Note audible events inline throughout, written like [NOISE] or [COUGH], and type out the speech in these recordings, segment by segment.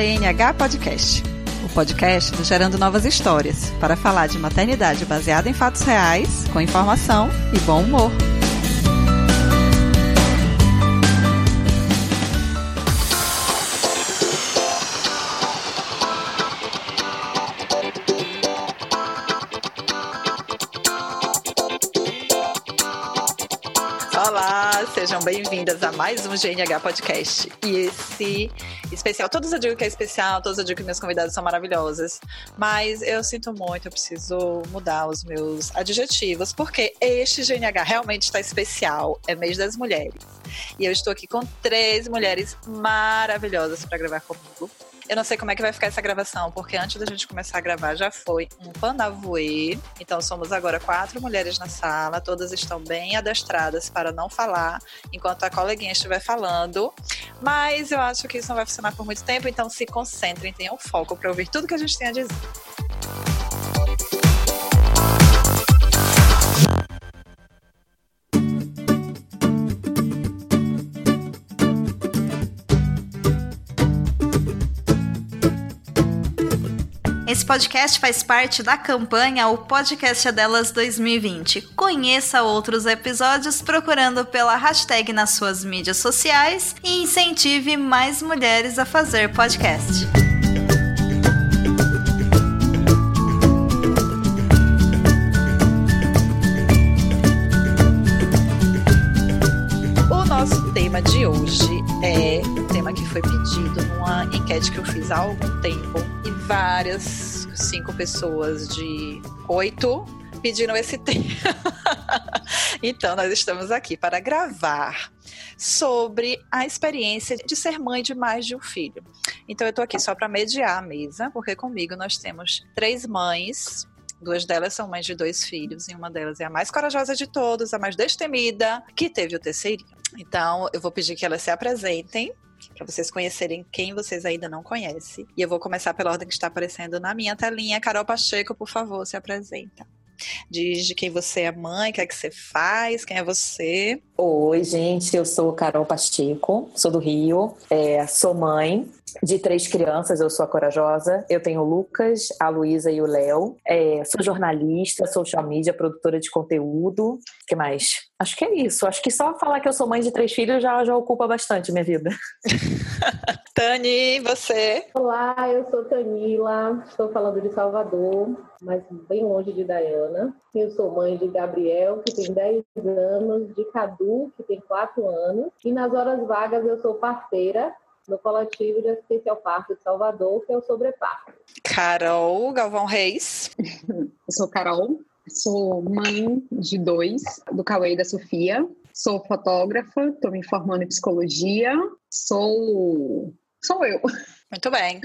GNH Podcast, o podcast do Gerando Novas Histórias, para falar de maternidade baseada em fatos reais, com informação e bom humor. Sejam bem-vindas a mais um GNH Podcast. E esse especial, todos eu digo que é especial, todos eu digo que minhas convidadas são maravilhosas, mas eu sinto muito, eu preciso mudar os meus adjetivos, porque este GNH realmente está especial, é mês das mulheres. E eu estou aqui com três mulheres maravilhosas para gravar comigo. Eu não sei como é que vai ficar essa gravação, porque antes da gente começar a gravar já foi um panavoe. Então somos agora quatro mulheres na sala, todas estão bem adestradas para não falar enquanto a coleguinha estiver falando. Mas eu acho que isso não vai funcionar por muito tempo, então se concentrem, tenham foco para ouvir tudo que a gente tem a dizer. Esse podcast faz parte da campanha O Podcast é Delas 2020. Conheça outros episódios procurando pela hashtag nas suas mídias sociais e incentive mais mulheres a fazer podcast. O nosso tema de hoje é um tema que foi pedido numa enquete que eu fiz há algum tempo várias, cinco pessoas de oito pediram esse [LAUGHS] tema. então, nós estamos aqui para gravar sobre a experiência de ser mãe de mais de um filho. Então, eu estou aqui só para mediar a mesa, porque comigo nós temos três mães Duas delas são mães de dois filhos e uma delas é a mais corajosa de todos, a mais destemida, que teve o terceirinho. Então, eu vou pedir que elas se apresentem para vocês conhecerem quem vocês ainda não conhecem. E eu vou começar pela ordem que está aparecendo na minha telinha. Carol Pacheco, por favor, se apresenta. Diz de quem você é mãe, o que é que você faz, quem é você. Oi, gente, eu sou Carol Pacheco, sou do Rio, é, sou mãe de três crianças, eu sou a corajosa. Eu tenho o Lucas, a Luísa e o Léo. É, sou jornalista, social media, produtora de conteúdo. O que mais? Acho que é isso. Acho que só falar que eu sou mãe de três filhos já, já ocupa bastante minha vida. [LAUGHS] Tani, você? Olá, eu sou Tanila, estou falando de Salvador, mas bem longe de Dayana. Eu sou mãe de Gabriel, que tem 10 anos, de Cadu, que tem 4 anos, e nas horas vagas eu sou parceira no coletivo de assistência ao parto de Salvador, que é o Sobreparto. Carol Galvão Reis. Eu sou Carol, sou mãe de dois, do Cauê e da Sofia. Sou fotógrafa, estou me formando em psicologia. Sou. Sou eu. Muito bem.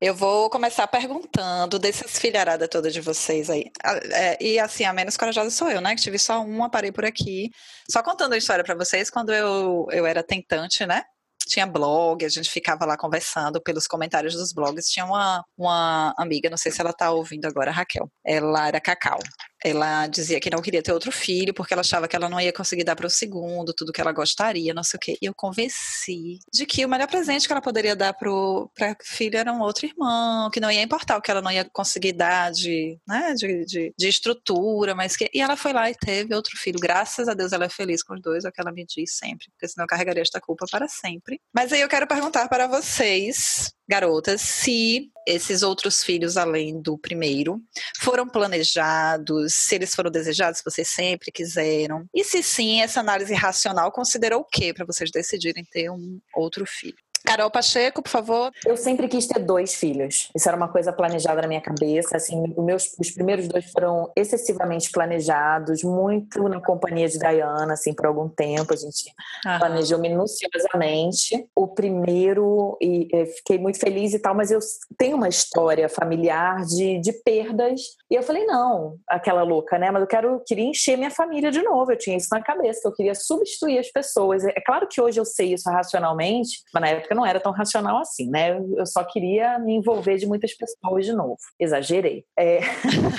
Eu vou começar perguntando dessas filharadas todas de vocês aí. É, e assim, a menos corajosa sou eu, né? Que tive só uma, parei por aqui. Só contando a história para vocês, quando eu, eu era tentante, né? Tinha blog, a gente ficava lá conversando pelos comentários dos blogs. Tinha uma, uma amiga, não sei se ela está ouvindo agora, Raquel. Ela era Cacau. Ela dizia que não queria ter outro filho porque ela achava que ela não ia conseguir dar para o segundo tudo que ela gostaria, não sei o quê. E eu convenci de que o melhor presente que ela poderia dar para o filho era um outro irmão, que não ia importar o que ela não ia conseguir dar de, né, de, de, de estrutura, mas que. E ela foi lá e teve outro filho. Graças a Deus ela é feliz com os dois, é o que ela me diz sempre, porque senão eu carregaria esta culpa para sempre. Mas aí eu quero perguntar para vocês garotas se esses outros filhos, além do primeiro, foram planejados, se eles foram desejados, se vocês sempre quiseram. E se sim, essa análise racional considerou o quê para vocês decidirem ter um outro filho? Carol Pacheco, por favor. Eu sempre quis ter dois filhos. Isso era uma coisa planejada na minha cabeça. Assim, os meus os primeiros dois foram excessivamente planejados, muito na companhia de Diana, assim, por algum tempo. A gente Aham. planejou minuciosamente. O primeiro, e fiquei muito feliz e tal, mas eu tenho uma história familiar de, de perdas. E eu falei, não, aquela louca, né? Mas eu quero, queria encher minha família de novo. Eu tinha isso na cabeça, eu queria substituir as pessoas. É claro que hoje eu sei isso racionalmente, mas na época época não era tão racional assim, né? Eu só queria me envolver de muitas pessoas de novo. Exagerei. É...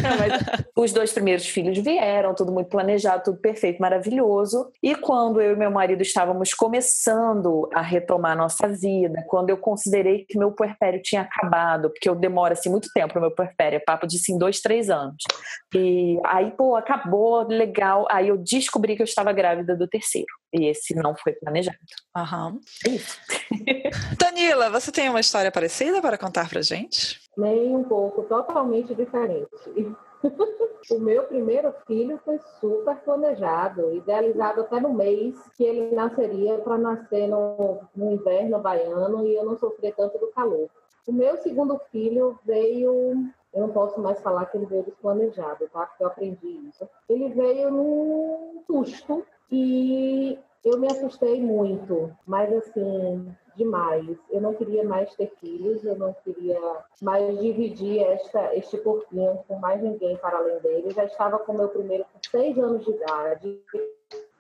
[LAUGHS] os dois primeiros filhos vieram, tudo muito planejado, tudo perfeito, maravilhoso. E quando eu e meu marido estávamos começando a retomar nossa vida, quando eu considerei que meu puerpério tinha acabado, porque eu demoro assim muito tempo pro meu puerpério, é papo de assim, dois, três anos. E aí, pô, acabou, legal. Aí eu descobri que eu estava grávida do terceiro. E esse não foi planejado. Aham. É isso. [LAUGHS] Danila, você tem uma história parecida para contar pra gente? Nem um pouco, totalmente diferente. [LAUGHS] o meu primeiro filho foi super planejado, idealizado até no mês que ele nasceria para nascer no, no inverno baiano e eu não sofrer tanto do calor. O meu segundo filho veio eu não posso mais falar que ele veio desplanejado, tá? Porque eu aprendi isso. Ele veio num susto e eu me assustei muito, mas assim, demais. Eu não queria mais ter filhos, eu não queria mais dividir esta, este corpinho com mais ninguém para além dele. Eu já estava com meu primeiro com seis anos de idade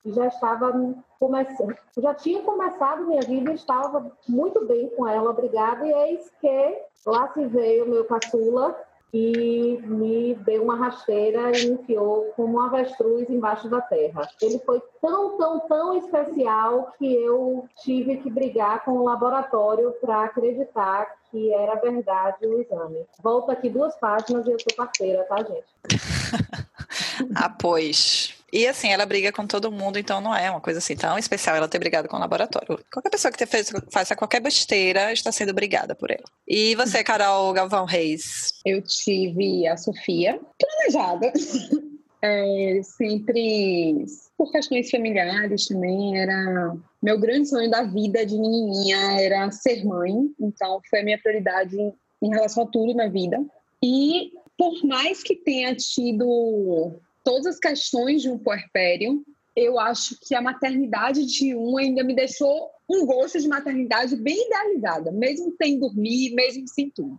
e já estava começando, já tinha começado minha vida estava muito bem com ela, obrigada. E eis que lá se veio meu caçula e me deu uma rasteira e me enfiou como um avestruz embaixo da terra. Ele foi tão, tão, tão especial que eu tive que brigar com o laboratório para acreditar que era verdade o exame. Volta aqui duas páginas e eu sou parceira, tá, gente? [LAUGHS] ah, pois. E assim, ela briga com todo mundo, então não é uma coisa assim tão especial ela ter brigado com o laboratório. Qualquer pessoa que fez, faça qualquer besteira está sendo brigada por ela. E você, Carol Galvão Reis? Eu tive a Sofia planejada. [LAUGHS] É, sempre por questões familiares também era meu grande sonho da vida de menininha era ser mãe então foi a minha prioridade em relação a tudo na vida e por mais que tenha tido todas as questões de um puerpério, eu acho que a maternidade de um ainda me deixou um gosto de maternidade bem idealizada, mesmo sem dormir, mesmo sem tudo.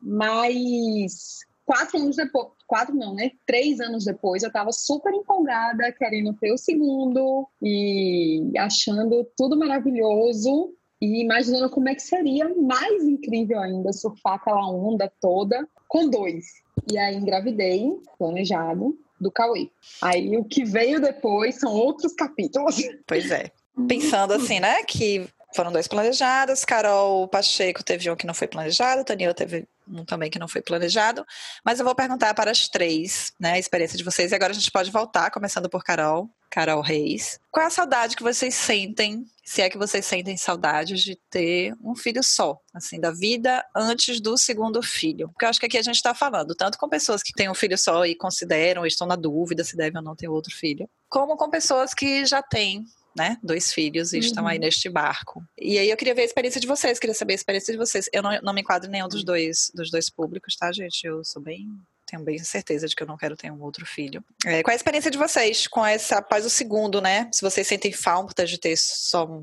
Mas quatro anos depois, quatro não, né? Três anos depois, eu estava super empolgada, querendo ter o segundo e achando tudo maravilhoso e imaginando como é que seria mais incrível ainda surfar aquela onda toda com dois. E aí engravidei, planejado, do Cauê. Aí o que veio depois são outros capítulos. Pois é. Pensando assim, né, que foram dois planejados, Carol Pacheco teve um que não foi planejado, Danilo teve um também que não foi planejado, mas eu vou perguntar para as três, né, a experiência de vocês, e agora a gente pode voltar, começando por Carol, Carol Reis. Qual é a saudade que vocês sentem, se é que vocês sentem saudades de ter um filho só, assim, da vida antes do segundo filho? Porque eu acho que aqui a gente está falando tanto com pessoas que têm um filho só e consideram, estão na dúvida se devem ou não ter outro filho, como com pessoas que já têm né? Dois filhos e uhum. estão aí uhum. neste barco. E aí eu queria ver a experiência de vocês, queria saber a experiência de vocês. Eu não, não me enquadro em nenhum dos dois, dos dois públicos, tá, gente? Eu sou bem tenho bem certeza de que eu não quero ter um outro filho. É, qual é a experiência de vocês com essa após o segundo, né? Se vocês sentem falta de ter só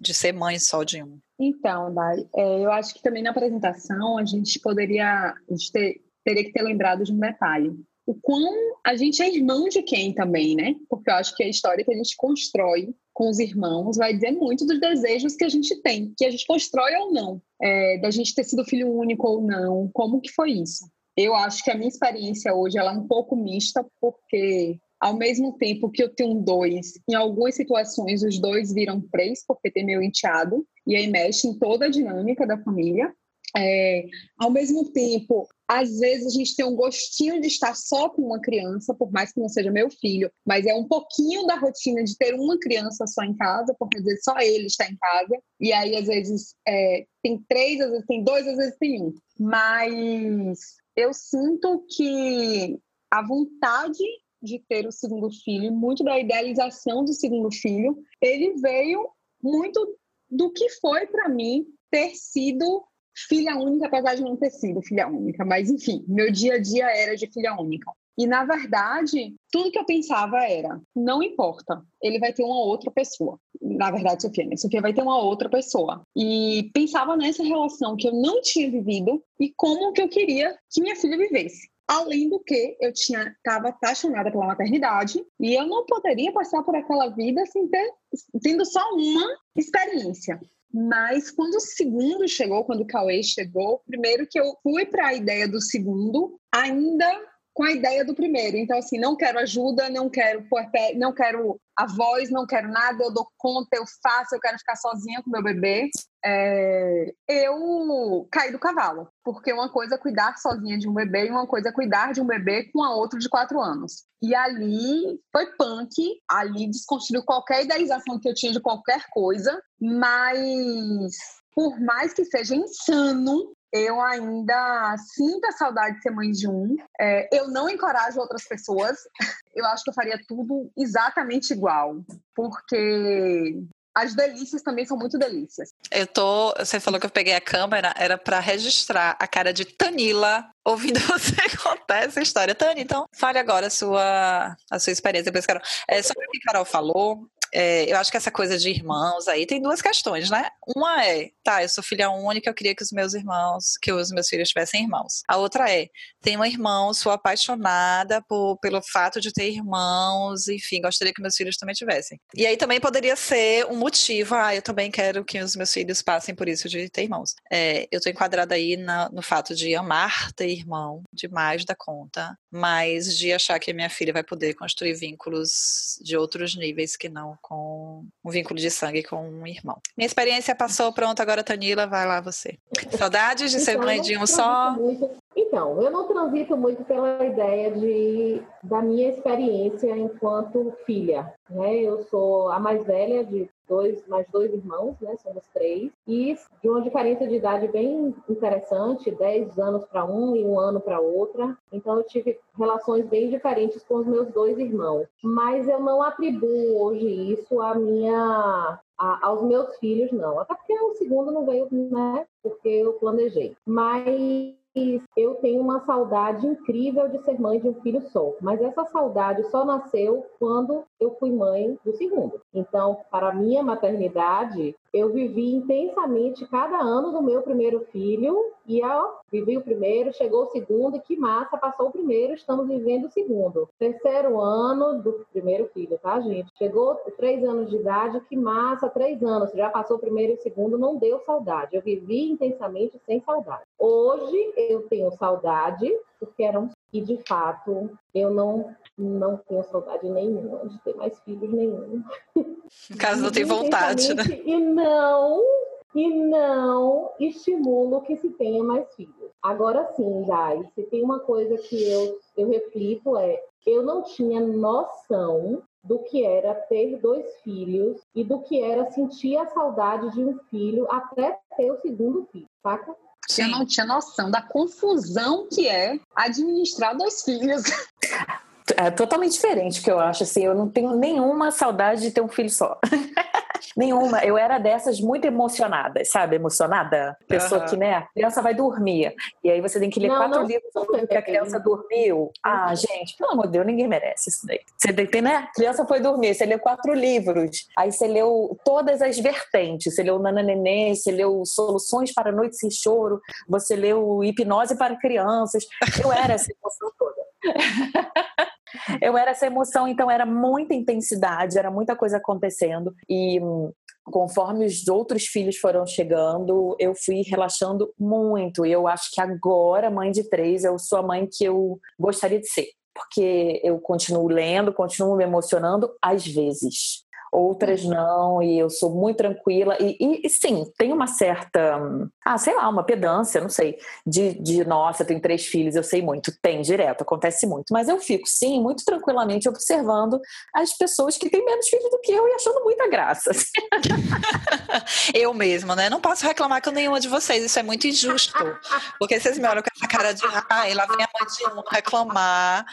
de ser mãe só de um. Então, Dai, é, eu acho que também na apresentação a gente poderia, a gente ter, teria que ter lembrado de um detalhe o quão a gente é irmão de quem também, né? Porque eu acho que a história que a gente constrói com os irmãos vai dizer muito dos desejos que a gente tem, que a gente constrói ou não, é, da gente ter sido filho único ou não, como que foi isso? Eu acho que a minha experiência hoje ela é um pouco mista, porque ao mesmo tempo que eu tenho dois, em algumas situações os dois viram três, porque tem meu enteado, e aí mexe em toda a dinâmica da família. É, ao mesmo tempo, às vezes a gente tem um gostinho de estar só com uma criança, por mais que não seja meu filho, mas é um pouquinho da rotina de ter uma criança só em casa, porque às vezes só ele está em casa, e aí às vezes é, tem três, às vezes tem dois, às vezes tem um. Mas eu sinto que a vontade de ter o segundo filho, muito da idealização do segundo filho, ele veio muito do que foi para mim ter sido filha única, apesar de não ter sido filha única, mas enfim, meu dia a dia era de filha única. E na verdade, tudo que eu pensava era: não importa, ele vai ter uma outra pessoa. Na verdade, Sofia, né? Sofia vai ter uma outra pessoa. E pensava nessa relação que eu não tinha vivido e como que eu queria que minha filha vivesse. Além do que, eu tinha estava apaixonada pela maternidade e eu não poderia passar por aquela vida sem ter tendo só uma experiência. Mas quando o segundo chegou, quando o Cauê chegou, primeiro que eu fui para a ideia do segundo, ainda com a ideia do primeiro. Então, assim, não quero ajuda, não quero não quero a voz, não quero nada, eu dou conta, eu faço, eu quero ficar sozinha com meu bebê. É... eu caí do cavalo, porque uma coisa é cuidar sozinha de um bebê e uma coisa é cuidar de um bebê com a outra de quatro anos. E ali foi punk, ali desconstruiu qualquer idealização que eu tinha de qualquer coisa, mas por mais que seja insano, eu ainda sinto a saudade de ser mãe de um. É, eu não encorajo outras pessoas. [LAUGHS] Eu acho que eu faria tudo exatamente igual, porque as delícias também são muito delícias. Eu tô. Você falou que eu peguei a câmera, era para registrar a cara de Tanila ouvindo [LAUGHS] você contar essa história. Tani, então, fale agora a sua, a sua experiência. Depois, Carol. É, sobre o que Carol falou, é, eu acho que essa coisa de irmãos aí tem duas questões, né? Uma é, tá, eu sou filha única, eu queria que os meus irmãos, que os meus filhos tivessem irmãos. A outra é, tenho um irmão, sou apaixonada por, pelo fato de ter irmãos, enfim, gostaria que meus filhos também tivessem. E aí também poderia ser um motivo, ah, eu também quero que os meus filhos passem por isso de ter irmãos. É, eu tô enquadrada aí na, no fato de amar ter irmão demais da conta, mas de achar que a minha filha vai poder construir vínculos de outros níveis que não com um vínculo de sangue com um irmão. Minha experiência passou, pronto, agora Tanila, vai lá você. [LAUGHS] Saudades de ser então, mãe de um só? Então, eu não transito muito pela ideia de, da minha experiência enquanto filha. Né? Eu sou a mais velha de dois, mais dois irmãos, né? Somos três. E de uma diferença de idade bem interessante, 10 anos para um e um ano para outra. Então eu tive relações bem diferentes com os meus dois irmãos. Mas eu não atribuo hoje isso à minha a, aos meus filhos, não. Até porque o segundo não veio, né? Porque eu planejei. Mas eu tenho uma saudade incrível de ser mãe de um filho só, mas essa saudade só nasceu quando eu fui mãe do segundo. Então, para minha maternidade, eu vivi intensamente cada ano do meu primeiro filho e ó, vivi o primeiro, chegou o segundo e que massa, passou o primeiro, estamos vivendo o segundo. Terceiro ano do primeiro filho, tá, gente? Chegou três anos de idade, que massa, três anos, já passou o primeiro e o segundo, não deu saudade. Eu vivi intensamente sem saudade. Hoje eu tenho saudade, porque eram e de fato eu não não tenho saudade nenhuma de ter mais filhos nenhum. Caso não tenha vontade, né? E não, e não estimulo que se tenha mais filhos. Agora sim, Jai, se tem uma coisa que eu, eu reflito é, eu não tinha noção do que era ter dois filhos e do que era sentir a saudade de um filho até ter o segundo filho, saca? Sim. Eu não tinha noção da confusão que é administrar dois filhos. [LAUGHS] É totalmente diferente, que eu acho assim, eu não tenho nenhuma saudade de ter um filho só. [LAUGHS] nenhuma. Eu era dessas muito emocionadas, sabe? Emocionada. Pessoa uhum. que, né, a criança vai dormir. E aí você tem que ler não, quatro não, livros sobre que a criança dormiu. Ah, gente, pelo amor de Deus, ninguém merece isso daí. Você tem, né? A criança foi dormir, você leu quatro livros. Aí você leu todas as vertentes. Você leu Nana Neném, você leu Soluções para Noites sem Choro, você leu Hipnose para Crianças. Eu era essa emoção toda. [LAUGHS] Eu era essa emoção, então era muita intensidade, era muita coisa acontecendo. E conforme os outros filhos foram chegando, eu fui relaxando muito. E eu acho que agora, mãe de três, eu sou a mãe que eu gostaria de ser. Porque eu continuo lendo, continuo me emocionando, às vezes outras não, e eu sou muito tranquila. E, e, e, sim, tem uma certa, ah, sei lá, uma pedância, não sei, de, de nossa, tenho três filhos, eu sei muito. Tem direto, acontece muito. Mas eu fico, sim, muito tranquilamente observando as pessoas que têm menos filhos do que eu e achando muita graça. [LAUGHS] eu mesma, né? Não posso reclamar com nenhuma de vocês, isso é muito injusto. Porque vocês me olham com essa cara de, ai, lá vem a mãe de um reclamar,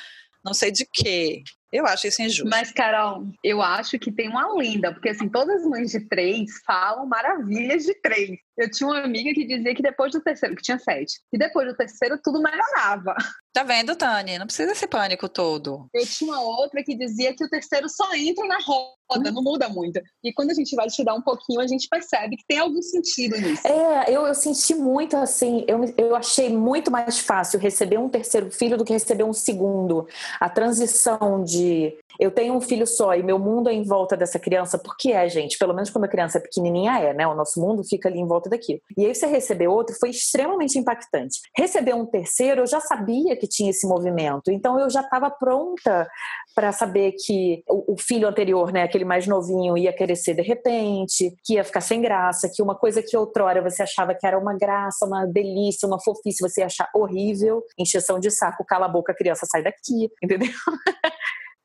não sei de quê. Eu acho isso injusto. Mas, Carol, eu acho que tem uma lenda, porque assim, todas as mães de três falam maravilhas de três. Eu tinha uma amiga que dizia que depois do terceiro, que tinha sete, que depois do terceiro tudo melhorava. Tá vendo, Tânia? Não precisa esse pânico todo. Eu tinha uma outra que dizia que o terceiro só entra na roda, não muda muito. E quando a gente vai estudar um pouquinho, a gente percebe que tem algum sentido nisso. É, eu, eu senti muito assim, eu, eu achei muito mais fácil receber um terceiro filho do que receber um segundo. A transição de de eu tenho um filho só e meu mundo é em volta dessa criança, porque é, gente, pelo menos quando a criança é pequenininha é, né? O nosso mundo fica ali em volta daqui. E aí você receber outro foi extremamente impactante. Receber um terceiro, eu já sabia que tinha esse movimento, então eu já estava pronta para saber que o, o, filho anterior, né, aquele mais novinho, ia crescer de repente, que ia ficar sem graça, que uma coisa que outrora você achava que era uma graça, uma delícia, uma fofice, você ia achar horrível, encheção de saco, cala a boca, a criança sai daqui, [LAUGHS] entendeu?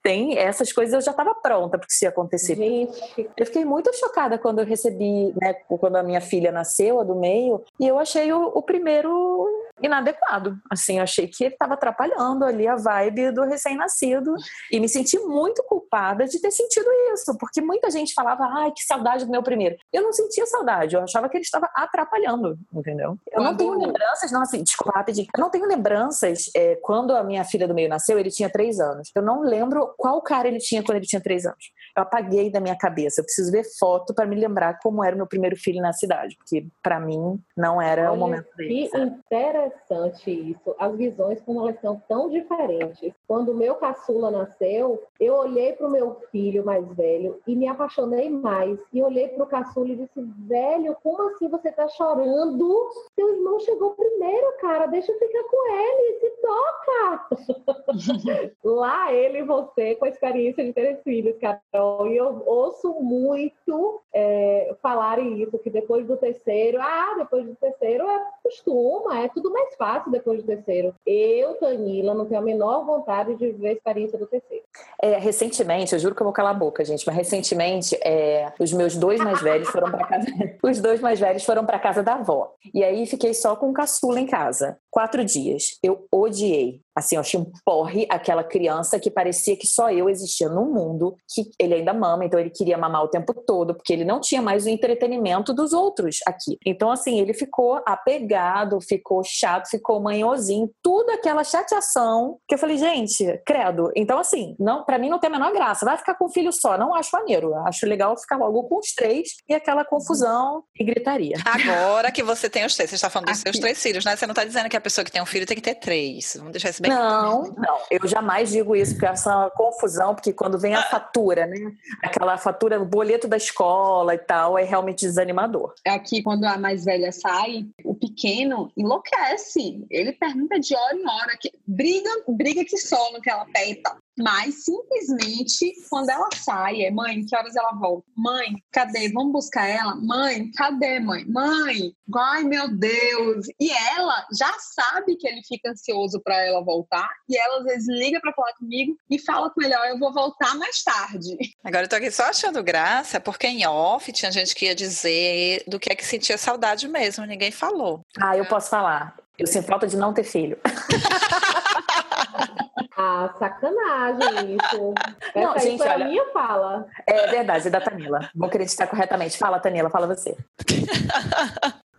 Tem essas coisas eu já estava pronta porque isso ia acontecer. Gente. Eu fiquei muito chocada quando eu recebi, né, quando a minha filha nasceu, a do meio, e eu achei o, o primeiro inadequado. Assim, eu achei que ele estava atrapalhando ali a vibe do recém-nascido e me senti muito culpada de ter sentido isso, porque muita gente falava, ai, que saudade do meu primeiro. Eu não sentia saudade, eu achava que ele estava atrapalhando, entendeu? Eu não tenho lembranças, não, assim, desculpa rapidinho, eu não tenho lembranças é, quando a minha filha do meio nasceu, ele tinha três anos. Eu não lembro qual cara ele tinha quando ele tinha três anos. Eu apaguei da minha cabeça. Eu preciso ver foto para me lembrar como era o meu primeiro filho na cidade, porque para mim não era Olha, o momento dele. Que? Interessante isso. As visões como elas são tão diferentes. Quando o meu caçula nasceu, eu olhei para o meu filho mais velho e me apaixonei mais. E olhei para o caçula e disse: "Velho, como assim você está chorando? Seu irmão chegou primeiro, cara. Deixa eu ficar com ele. Se toca." [LAUGHS] Lá ele e você com a experiência de ter filhos, cara e eu ouço muito é, falarem isso, que depois do terceiro, ah, depois do terceiro é costuma, é tudo mais fácil depois do terceiro. Eu, Tanila, não tenho a menor vontade de viver a experiência do terceiro. É, recentemente, eu juro que eu vou calar a boca, gente, mas recentemente é, os meus dois mais velhos foram para casa. [LAUGHS] os dois mais velhos foram para casa da avó. E aí fiquei só com o caçula em casa. Quatro dias. Eu odiei. Assim, eu achei um porre aquela criança que parecia que só eu existia no mundo, que ele ainda mama, então ele queria mamar o tempo todo, porque ele não tinha mais o entretenimento dos outros aqui. Então, assim, ele ficou apegado, ficou chato, ficou manhosinho, tudo aquela chateação que eu falei, gente, credo. Então, assim, não, para mim não tem a menor graça. Vai ficar com um filho só, não acho maneiro. Acho legal ficar logo com os três e aquela confusão e gritaria. Agora que você tem os três, você está falando dos aqui. seus três filhos, né? Você não está dizendo que a pessoa que tem um filho tem que ter três. Vamos deixar isso bem Não, não. Eu jamais digo isso, porque essa é uma confusão, porque quando vem a fatura, né? Aquela fatura, o boleto da escola e tal, é realmente desanimador. Aqui, quando a mais velha sai, o pequeno enlouquece. Ele pergunta de hora em hora, que briga, briga que só no que ela pede mas simplesmente quando ela sai, é mãe, que horas ela volta? Mãe, cadê? Vamos buscar ela? Mãe, cadê, mãe? Mãe, ai meu Deus! E ela já sabe que ele fica ansioso para ela voltar, e ela às vezes liga para falar comigo e fala com ele: Ó, eu vou voltar mais tarde. Agora eu tô aqui só achando graça, porque em off tinha gente que ia dizer do que é que sentia saudade mesmo, ninguém falou. Ah, eu posso falar. Eu sinto falta de não ter filho. [LAUGHS] Ah, sacanagem isso. [LAUGHS] Essa não, gente, olha, a minha fala. É verdade, é da Tanila. Vou acreditar corretamente. Fala, Tanila, fala você.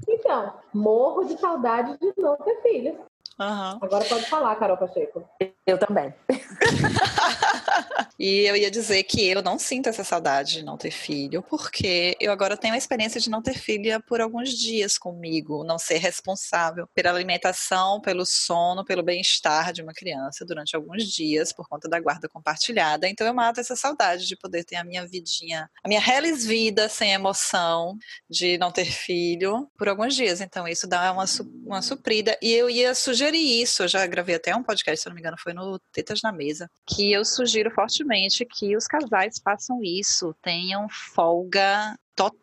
Então, morro de saudade de não ter filhos. Uhum. Agora pode falar, Carol Pacheco. Eu também. [LAUGHS] e eu ia dizer que eu não sinto essa saudade de não ter filho, porque eu agora tenho a experiência de não ter filha por alguns dias comigo, não ser responsável pela alimentação, pelo sono, pelo bem-estar de uma criança durante alguns dias, por conta da guarda compartilhada. Então eu mato essa saudade de poder ter a minha vidinha, a minha reles vida sem emoção de não ter filho por alguns dias. Então isso dá uma, uma suprida. E eu ia sugerir sugeri isso, eu já gravei até um podcast, se não me engano, foi no Tetas na Mesa, que eu sugiro fortemente que os casais façam isso, tenham folga total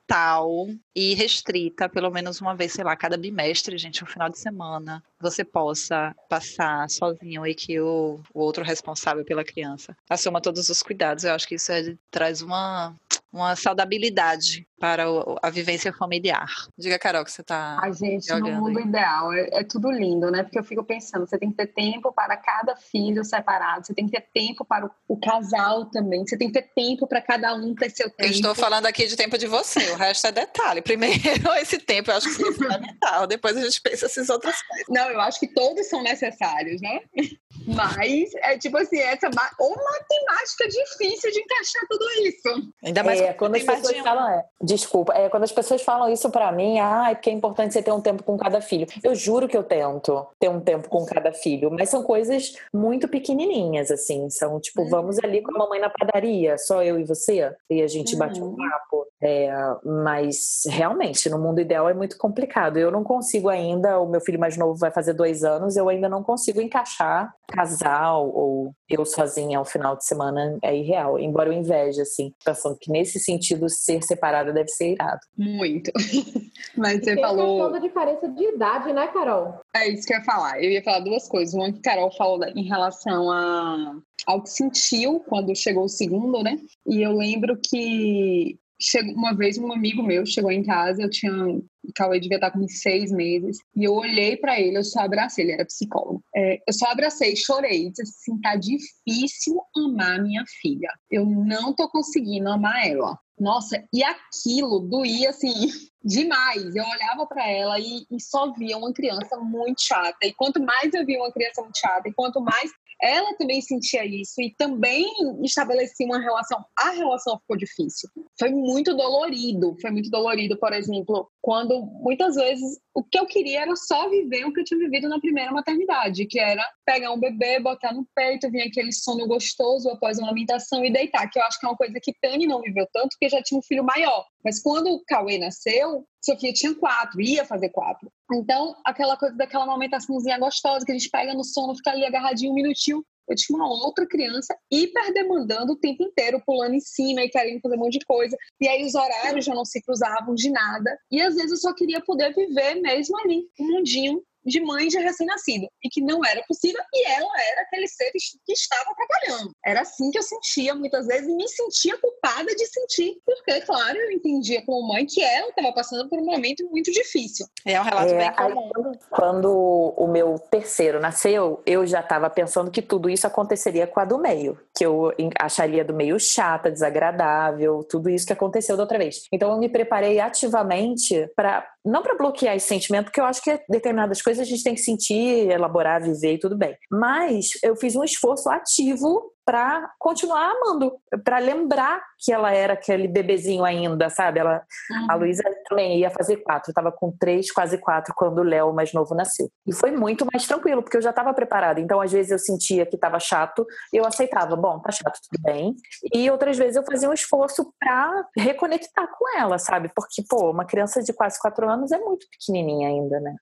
e restrita, pelo menos uma vez, sei lá, cada bimestre, gente, um final de semana, você possa passar sozinho e que o, o outro responsável pela criança assuma todos os cuidados. Eu acho que isso é, traz uma uma saudabilidade para a vivência familiar. Diga, Carol, que você está. A gente, no mundo aí. ideal, é, é, tudo lindo, né? Porque eu fico pensando, você tem que ter tempo para cada filho separado, você tem que ter tempo para o, o casal também, você tem que ter tempo para cada um ter seu tempo. Eu estou falando aqui de tempo de você, o resto é detalhe. Primeiro, [LAUGHS] esse tempo eu acho que é fundamental, depois a gente pensa essas outras coisas. Não, eu acho que todos são necessários, né? Mas é tipo assim, essa ou matemática difícil de encaixar tudo isso. Ainda mais é, quando as pessoas falam, é, desculpa, é quando as pessoas falam isso para mim, ah, é porque é importante você ter um tempo com cada filho. Eu juro que eu tento ter um tempo com cada filho, mas são coisas muito pequenininhas assim, são tipo, uhum. vamos ali com a mamãe na padaria, só eu e você, e a gente uhum. bate um papo. É, mas realmente, no mundo ideal é muito complicado. Eu não consigo ainda, o meu filho mais novo vai fazer dois anos, eu ainda não consigo encaixar casal ou eu sozinha ao final de semana é irreal. Embora eu inveje, assim, pensando que nesse sentido ser separada deve ser irado. Muito. [LAUGHS] Mas você tem falou. A da diferença de idade, né, Carol? É isso que eu ia falar. Eu ia falar duas coisas. Uma que Carol falou em relação a ao que sentiu quando chegou o segundo, né? E eu lembro que chegou uma vez um amigo meu chegou em casa, eu tinha o Cauê devia estar com seis meses, e eu olhei para ele, eu só abracei, ele era psicólogo. É, eu só abracei, chorei, disse assim: tá difícil amar minha filha. Eu não tô conseguindo amar ela. Nossa, e aquilo doía assim [LAUGHS] demais. Eu olhava para ela e, e, só via uma criança muito chata. E quanto mais eu via uma criança muito chata, e quanto mais ela também sentia isso e também estabelecia uma relação. A relação ficou difícil. Foi muito dolorido. Foi muito dolorido, por exemplo, quando muitas vezes o que eu queria era só viver o que eu tinha vivido na primeira maternidade, que era pegar um bebê, botar no peito, vir aquele sono gostoso após uma alimentação e deitar, que eu acho que é uma coisa que Tani não viveu tanto, porque já tinha um filho maior. Mas quando o Cauê nasceu, Sofia tinha quatro, ia fazer quatro. Então, aquela coisa daquela amamentaçãozinha gostosa que a gente pega no sono, fica ali agarradinho um minutinho. Eu tinha uma outra criança hiper demandando o tempo inteiro, pulando em cima e querendo fazer um monte de coisa. E aí os horários já não se cruzavam de nada. E às vezes eu só queria poder viver mesmo ali, um mundinho de mãe de recém-nascido e que não era possível e ela era aquele ser que estava trabalhando. Era assim que eu sentia muitas vezes e me sentia culpada de sentir, porque, claro, eu entendia como mãe que ela estava passando por um momento muito difícil. É um relato é, bem comum. Aí, quando o meu terceiro nasceu, eu já estava pensando que tudo isso aconteceria com a do meio, que eu acharia do meio chata, desagradável, tudo isso que aconteceu da outra vez. Então eu me preparei ativamente para não para bloquear esse sentimento, porque eu acho que determinadas coisas a gente tem que sentir, elaborar, viver e tudo bem. Mas eu fiz um esforço ativo para continuar amando, para lembrar que ela era aquele bebezinho ainda, sabe? Ela, uhum. A Luísa também ia fazer quatro, estava com três, quase quatro, quando o Léo mais novo nasceu. E foi muito mais tranquilo, porque eu já estava preparada. Então, às vezes eu sentia que estava chato, eu aceitava, bom, tá chato, tudo bem. E outras vezes eu fazia um esforço para reconectar com ela, sabe? Porque, pô, uma criança de quase quatro anos é muito pequenininha ainda, né?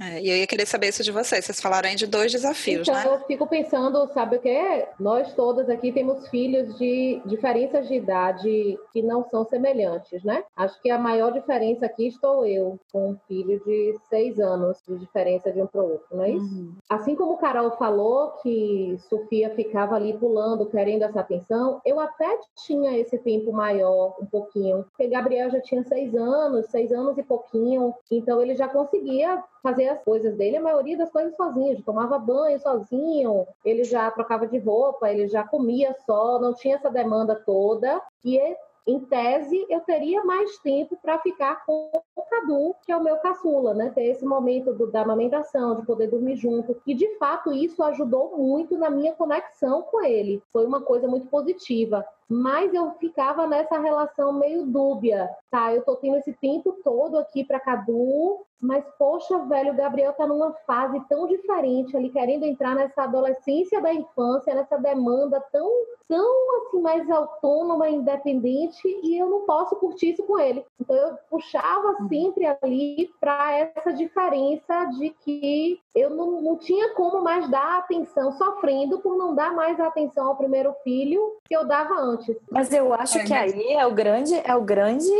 É, e eu ia querer saber isso de vocês. Vocês falaram aí de dois desafios, então, né? Eu fico pensando, sabe o que é? Nós todas aqui temos filhos de diferenças de idade que não são semelhantes, né? Acho que a maior diferença aqui estou eu, com um filho de seis anos de diferença de um para o outro, não é isso? Uhum. Assim como o Carol falou que Sofia ficava ali pulando, querendo essa atenção, eu até tinha esse tempo maior, um pouquinho, porque Gabriel já tinha seis anos, seis anos e pouquinho, então ele já conseguia fazer as coisas dele, a maioria das coisas sozinho, tomava banho sozinho, ele já trocava de roupa, ele já comia só, não tinha essa demanda toda. E em tese, eu teria mais tempo para ficar com o Cadu, que é o meu caçula, né? Ter esse momento do, da amamentação, de poder dormir junto. E, de fato, isso ajudou muito na minha conexão com ele. Foi uma coisa muito positiva mas eu ficava nessa relação meio dúbia, tá? Eu tô tendo esse tempo todo aqui para Cadu, mas poxa, velho, o Gabriel tá numa fase tão diferente ali, querendo entrar nessa adolescência da infância, nessa demanda tão, tão assim mais autônoma, independente, e eu não posso curtir isso com ele. Então eu puxava uhum. sempre ali para essa diferença de que eu não, não tinha como mais dar atenção, sofrendo por não dar mais atenção ao primeiro filho que eu dava antes. Mas eu acho é, que mas... aí é o grande, é o grande,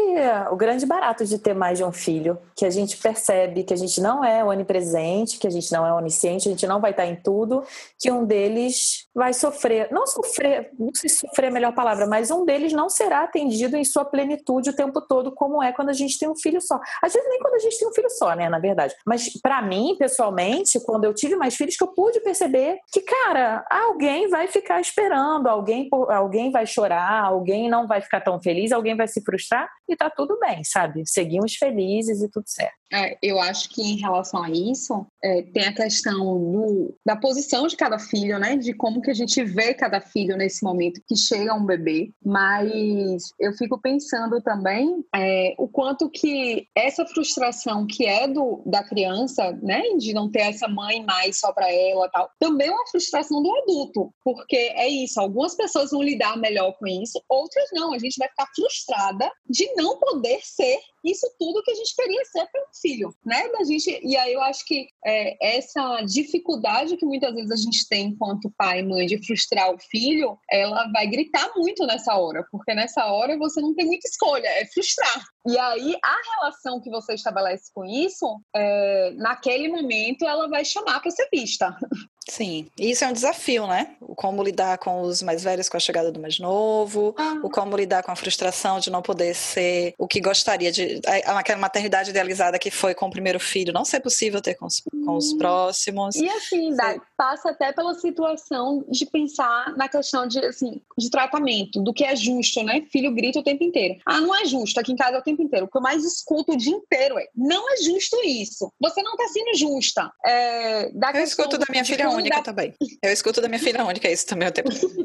o grande barato de ter mais de um filho, que a gente percebe que a gente não é onipresente, que a gente não é onisciente, a gente não vai estar em tudo, que um deles vai sofrer, não sofrer, não sei se sofrer é a melhor palavra, mas um deles não será atendido em sua plenitude o tempo todo, como é quando a gente tem um filho só. Às vezes nem quando a gente tem um filho só, né, na verdade. Mas para mim, pessoalmente, quando eu tive mais filhos, que eu pude perceber que, cara, alguém vai ficar esperando, alguém, alguém vai chorar chorar, alguém não vai ficar tão feliz, alguém vai se frustrar e tá tudo bem, sabe? Seguimos felizes e tudo certo. É, eu acho que em relação a isso, é, tem a questão do, da posição de cada filho, né? De como que a gente vê cada filho nesse momento que chega um bebê. Mas eu fico pensando também é, o quanto que essa frustração que é do, da criança, né? De não ter essa mãe mais só para ela tal, também é uma frustração do adulto. Porque é isso, algumas pessoas vão lidar melhor com isso, outras não. A gente vai ficar frustrada de não poder ser isso tudo que a gente queria ser para um filho, né? Da gente, e aí eu acho que é, essa dificuldade que muitas vezes a gente tem enquanto pai e mãe de frustrar o filho, ela vai gritar muito nessa hora, porque nessa hora você não tem muita escolha, é frustrar. E aí a relação que você estabelece com isso, é, naquele momento, ela vai chamar para ser vista. Sim, isso é um desafio, né? O como lidar com os mais velhos com a chegada do mais novo, ah. o como lidar com a frustração de não poder ser o que gostaria de. aquela maternidade idealizada que foi com o primeiro filho, não ser possível ter com os, com os hum. próximos. E assim, passa até pela situação de pensar na questão de, assim, de tratamento, do que é justo, né? Filho grita o tempo inteiro. Ah, não é justo, aqui em casa é o tempo inteiro. O que eu mais escuto o dia inteiro é: não é justo isso. Você não está sendo justa. É, eu escuto da minha filha única também. Eu escuto da minha filha única isso também o tempo. [LAUGHS]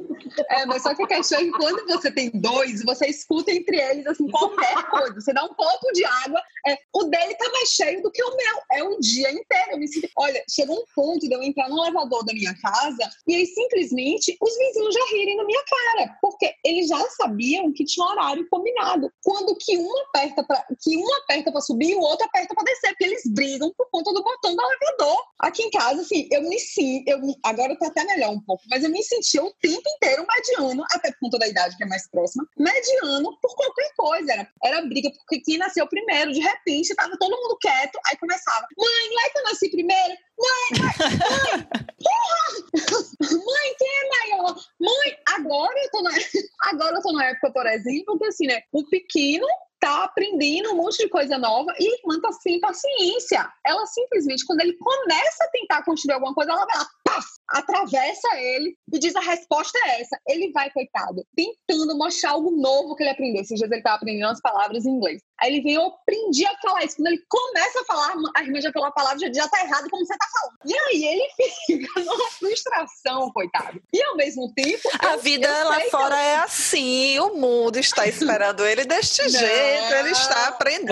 É, mas só que a questão é que quando você tem dois, você escuta entre eles assim, qualquer coisa. Você dá um pouco de água, é, o dele tá mais cheio do que o meu. É o dia inteiro. Eu me sinto... Olha, chegou um ponto de eu entrar no elevador da minha casa e aí simplesmente os vizinhos já rirem na minha cara. Porque eles já sabiam que tinha horário combinado. Quando que um aperta pra, que um aperta pra subir e o outro aperta pra descer, porque eles brigam por conta do botão do elevador. Aqui em casa, assim, eu me sinto, eu me, agora tá até melhor um pouco, mas eu me sentia o tempo inteiro mediano, até por conta da idade que é mais próxima, mediano por qualquer coisa. Era, era briga, porque quem nasceu primeiro, de repente, tava todo mundo quieto, aí começava, mãe, não é que eu nasci primeiro? Mãe, mãe, mãe, porra! [LAUGHS] Mãe, quem é maior? Mãe, agora eu tô na, [LAUGHS] agora eu tô na época, por exemplo, que assim, né, o pequeno tá aprendendo um monte de coisa nova e a irmã tá sem paciência. Ela simplesmente, quando ele começa a tentar construir alguma coisa, ela vai lá, paf, atravessa ele e diz a resposta é essa. Ele vai, coitado, tentando mostrar algo novo que ele aprendeu. Esses dias ele tava aprendendo as palavras em inglês. Aí ele vem, eu aprendi a falar isso. Quando ele começa a falar, a irmã já falou a palavra, já, já tá errado como você tá falando. E aí ele [LAUGHS] fica numa frustração, coitado. E ao mesmo tempo. A eu, vida eu lá fora é assim, o mundo está esperando ele deste não, jeito, ele está aprendendo.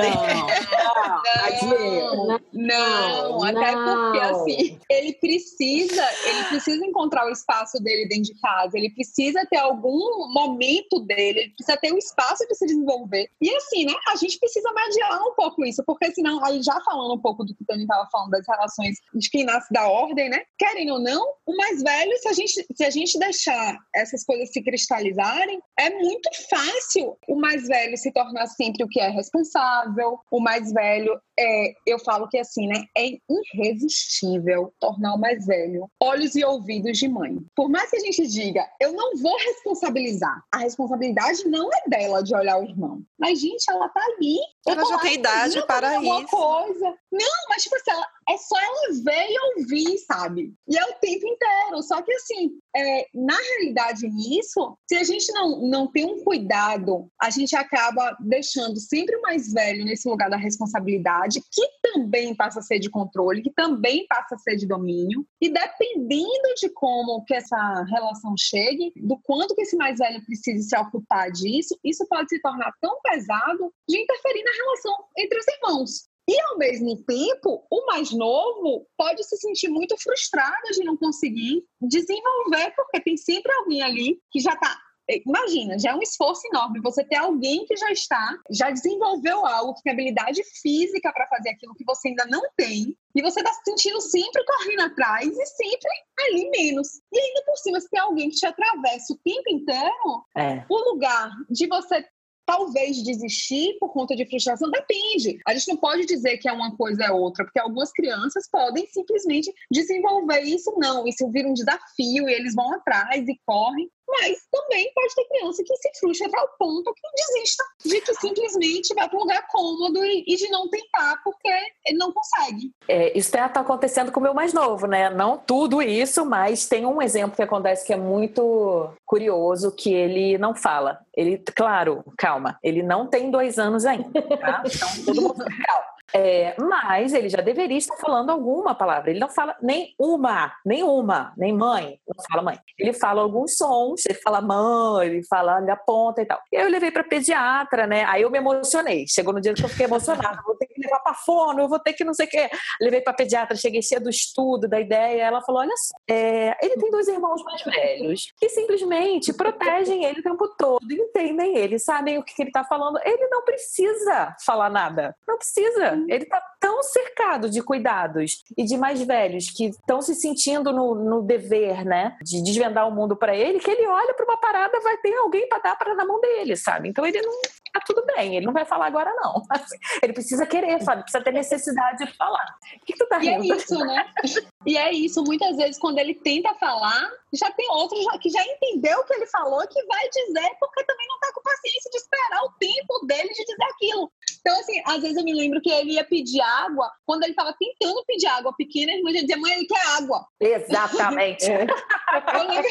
Não, não, não, não até porque assim, ele precisa, ele precisa encontrar o espaço dele dentro de casa, ele precisa ter algum momento dele, ele precisa ter um espaço de se desenvolver. E assim, né, a gente precisa mediar um pouco isso, porque senão, aí já falando um pouco do que o Tony estava falando das relações de quem nasce da ordem, né, querem ou não, o mais velho, se a gente, se a gente deixar essas coisas se cristalizarem, é muito fácil o mais velho se tornar sempre o que é responsável, o mais velho é, eu falo que assim, né, é irresistível tornar o mais velho olhos e ouvidos de mãe. Por mais que a gente diga, eu não vou responsabilizar, a responsabilidade não é dela de olhar o irmão. Mas, gente, ela tá ali. Ela já tem idade para isso. Coisa. Não, mas tipo assim, ela, é só ela ver e ouvir, sabe? E é o tempo inteiro. Só que assim, é, na realidade nisso, se a gente não, não tem um cuidado, a gente acaba deixando sempre o mais velho nesse lugar da responsabilidade, que também passa a ser de controle, que também passa a ser de domínio. E dependendo de como que essa relação chegue, do quanto que esse mais velho precisa se ocupar disso, isso pode se tornar tão pesado de interferir na relação entre os irmãos. E, ao mesmo tempo, o mais novo pode se sentir muito frustrado de não conseguir desenvolver, porque tem sempre alguém ali que já está imagina, já é um esforço enorme você ter alguém que já está, já desenvolveu algo, que tem habilidade física para fazer aquilo que você ainda não tem, e você está se sentindo sempre correndo atrás e sempre ali menos. E ainda por cima, se tem alguém que te atravessa o tempo inteiro, é. o lugar de você talvez desistir por conta de frustração depende. A gente não pode dizer que é uma coisa é outra, porque algumas crianças podem simplesmente desenvolver isso não, isso vira um desafio e eles vão atrás e correm. Mas também pode ter criança que se frustra ao ponto que desista, de que simplesmente vai para um lugar cômodo e, e, de não tentar porque ele não consegue. É, isso está acontecendo com o meu mais novo, né? Não tudo isso, mas tem um exemplo que acontece que é muito curioso, que ele não fala. Ele, claro, calma, ele não tem dois anos ainda, tá? Então, todo mundo calma. É, mas ele já deveria estar falando alguma palavra. Ele não fala nem uma, nem uma, nem mãe. Não fala mãe. Ele fala alguns sons, ele fala mãe, ele fala ele aponta e tal. E aí eu levei para pediatra, né? Aí eu me emocionei. Chegou no dia que eu fiquei emocionada. Vou ter que levar para fono, eu vou ter que não sei o quê. Levei para pediatra, cheguei cheia do estudo, da ideia. Ela falou: olha só, é, ele tem dois irmãos mais velhos que simplesmente protegem ele o tempo todo, entendem ele, sabem o que ele está falando. Ele não precisa falar nada. Não precisa. Ele está tão cercado de cuidados e de mais velhos que estão se sentindo no, no, dever, né, de desvendar o mundo para ele, que ele olha para uma parada, vai ter alguém para dar para na mão dele, sabe? Então ele não tá tudo bem, ele não vai falar agora não. [LAUGHS] Ele precisa querer, sabe? precisa ter necessidade de falar. O que, tu tá rindo? E é isso, né? [LAUGHS] E é isso, muitas vezes quando ele tenta falar, já tem outro que já entendeu o que ele falou que vai dizer porque também não tá com paciência de esperar o tempo dele de dizer aquilo. Então, assim, às vezes eu me lembro que ele ia pedir água, quando ele estava tentando pedir água pequena, a irmã já dizia, mãe, ele quer água. Exatamente. [LAUGHS] eu, lembro,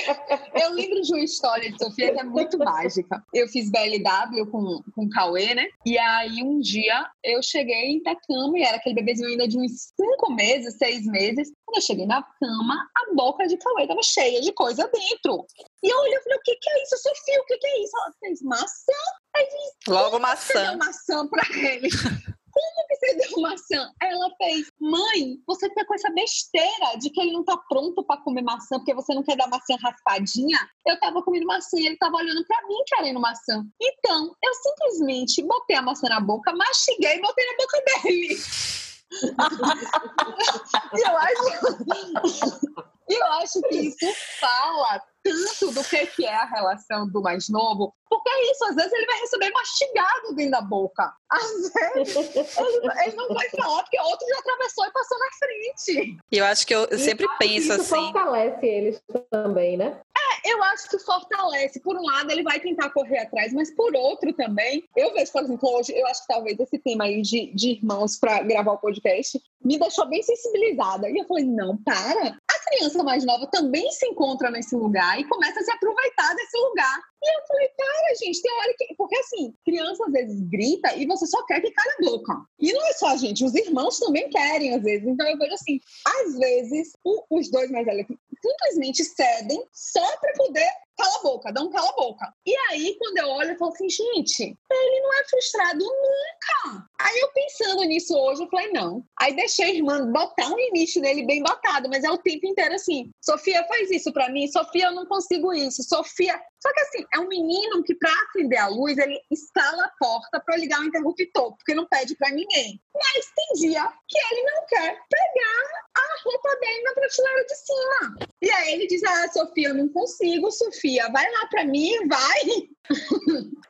eu, lembro, de uma história de Sofia que é muito mágica. Eu fiz BLW com, com o Cauê, né? E aí um dia eu cheguei na cama e era aquele bebezinho ainda de uns cinco meses, seis meses. Quando eu cheguei na cama, a boca de Cauê estava cheia de coisa dentro. E eu olhei e falei, o que, que é isso, Sofia? O que, que é isso? Ela fez maçã. Aí Logo maçã. Deu maçã pra ele. [LAUGHS] Como que você deu maçã? Aí ela fez, mãe, você fica com essa besteira de que ele não tá pronto para comer maçã porque você não quer dar maçã raspadinha. Eu tava comendo maçã e ele tava olhando para mim querendo maçã. Então, eu simplesmente botei a maçã na boca, mastiguei e botei na boca dele. [LAUGHS] e eu acho. eu acho que isso fala tanto do que, que é a relação do mais novo, porque é isso, às vezes ele vai receber mastigado dentro da boca. Às vezes ele, ele não vai falar porque outro já atravessou e passou na frente. E eu acho que eu, eu sempre penso isso assim. fortalece eles também, né? É, eu acho que fortalece. Por um lado, ele vai tentar correr atrás, mas por outro também, eu vejo, por exemplo, hoje, eu acho que talvez esse tema aí de, de irmãos para gravar o podcast me deixou bem sensibilizada. E eu falei, não, para. A criança mais nova também se encontra nesse lugar e começa a se aproveitar desse lugar. E eu falei, para, gente, tem hora que. Porque assim, criança às vezes grita e você só quer que cale a boca. E não é só a gente, os irmãos também querem, às vezes. Então eu vejo assim, às vezes, o, os dois mais velhos simplesmente cedem só para poder cala a boca, dá um cala a boca. E aí, quando eu olho, eu falo assim, gente, ele não é frustrado nunca. Aí eu pensando nisso hoje, eu falei, não. Aí deixei a irmã botar um limite nele bem botado, mas é o tempo inteiro assim, Sofia faz isso para mim, Sofia eu não consigo isso, Sofia... Só que assim, é um menino que para acender a luz, ele instala a porta para ligar o interruptor, porque não pede para ninguém. Mas tem dia que ele não quer pegar a roupa dele na prateleira de cima. E aí ele diz, ah, Sofia, eu não consigo, Sofia Sofia, vai lá para mim, vai.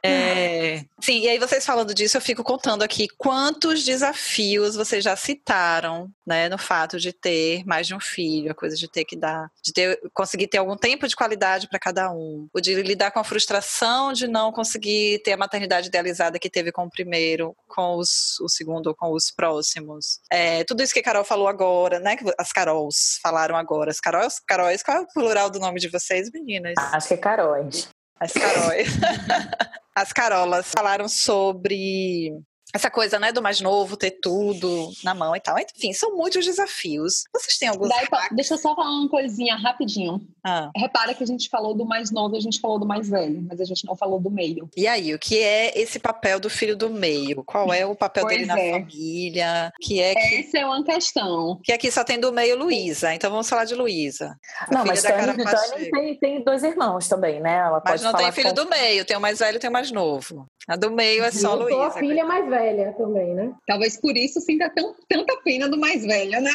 É, sim, e aí vocês falando disso, eu fico contando aqui quantos desafios vocês já citaram, né, no fato de ter mais de um filho, a coisa de ter que dar, de ter, conseguir ter algum tempo de qualidade para cada um, o de lidar com a frustração de não conseguir ter a maternidade idealizada que teve com o primeiro, com os, o segundo ou com os próximos. É, tudo isso que a Carol falou agora, né, que as Carols falaram agora, as Carols, Carols, qual é o plural do nome de vocês, meninas? Acho que é Caróis. As Caróis. [LAUGHS] As Carolas falaram sobre essa coisa, né, do mais novo ter tudo na mão e tal. Enfim, são muitos desafios. Vocês têm alguns. Daí, deixa eu só falar uma coisinha rapidinho. Ah. Repara que a gente falou do mais novo e a gente falou do mais velho, mas a gente não falou do meio. E aí, o que é esse papel do filho do meio? Qual é o papel pois dele na é. família? Que é que... Essa é uma questão. Que aqui só tem do meio Luísa, então vamos falar de Luísa. Não, mas Tânia, Tânia tem, tem, dois irmãos também, né? Ela mas não tem filho com... do meio, tem o mais velho e tem o mais novo. A do meio é só eu Luísa. Sou a filha mais velha velha também, né? Talvez por isso sinta tão, tanta pena do mais velho, né?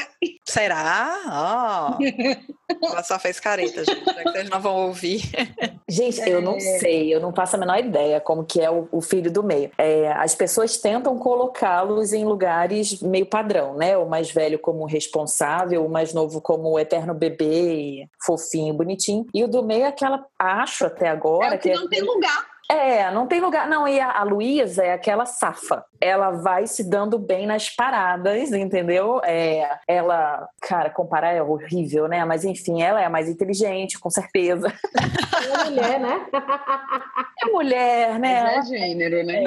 Será? Oh. [LAUGHS] Ela só fez careta, gente, já que vocês não vão ouvir. Gente, eu não é. sei, eu não faço a menor ideia como que é o, o filho do meio. É, as pessoas tentam colocá-los em lugares meio padrão, né? O mais velho como responsável, o mais novo como o eterno bebê, fofinho, bonitinho. E o do meio é aquela, acho até agora... É o que, que não é... tem lugar é, não tem lugar. Não, e a, a Luísa é aquela safa. Ela vai se dando bem nas paradas, entendeu? É, ela, cara, comparar é horrível, né? Mas enfim, ela é a mais inteligente, com certeza. É mulher, né? É mulher, né? Mas é gênero, né?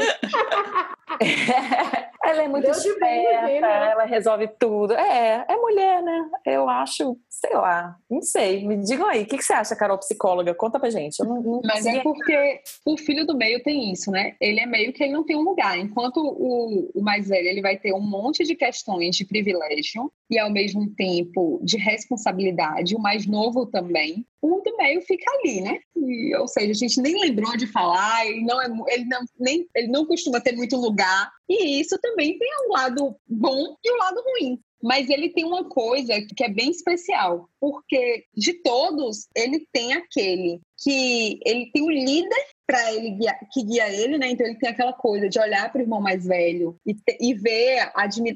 É, [LAUGHS] ela é muito Deus esperta, ela resolve tudo. É, é mulher, né? Eu acho, sei lá, não sei. Me digam aí, o que, que você acha, Carol, psicóloga? Conta pra gente. Não, não Mas é porque o filho do meio tem isso, né? Ele é meio que ele não tem um lugar. Enquanto o, o mais velho, ele vai ter um monte de questões de privilégio e, ao mesmo tempo, de responsabilidade. O mais novo também. O do meio fica ali, né? E, ou seja, a gente nem lembrou de falar, ele não, é, ele, não, nem, ele não costuma ter muito lugar. E isso também tem um lado bom e um lado ruim. Mas ele tem uma coisa que é bem especial, porque de todos, ele tem aquele que ele tem o líder para ele guiar, que guia ele, né? Então ele tem aquela coisa de olhar para o irmão mais velho e, te, e ver,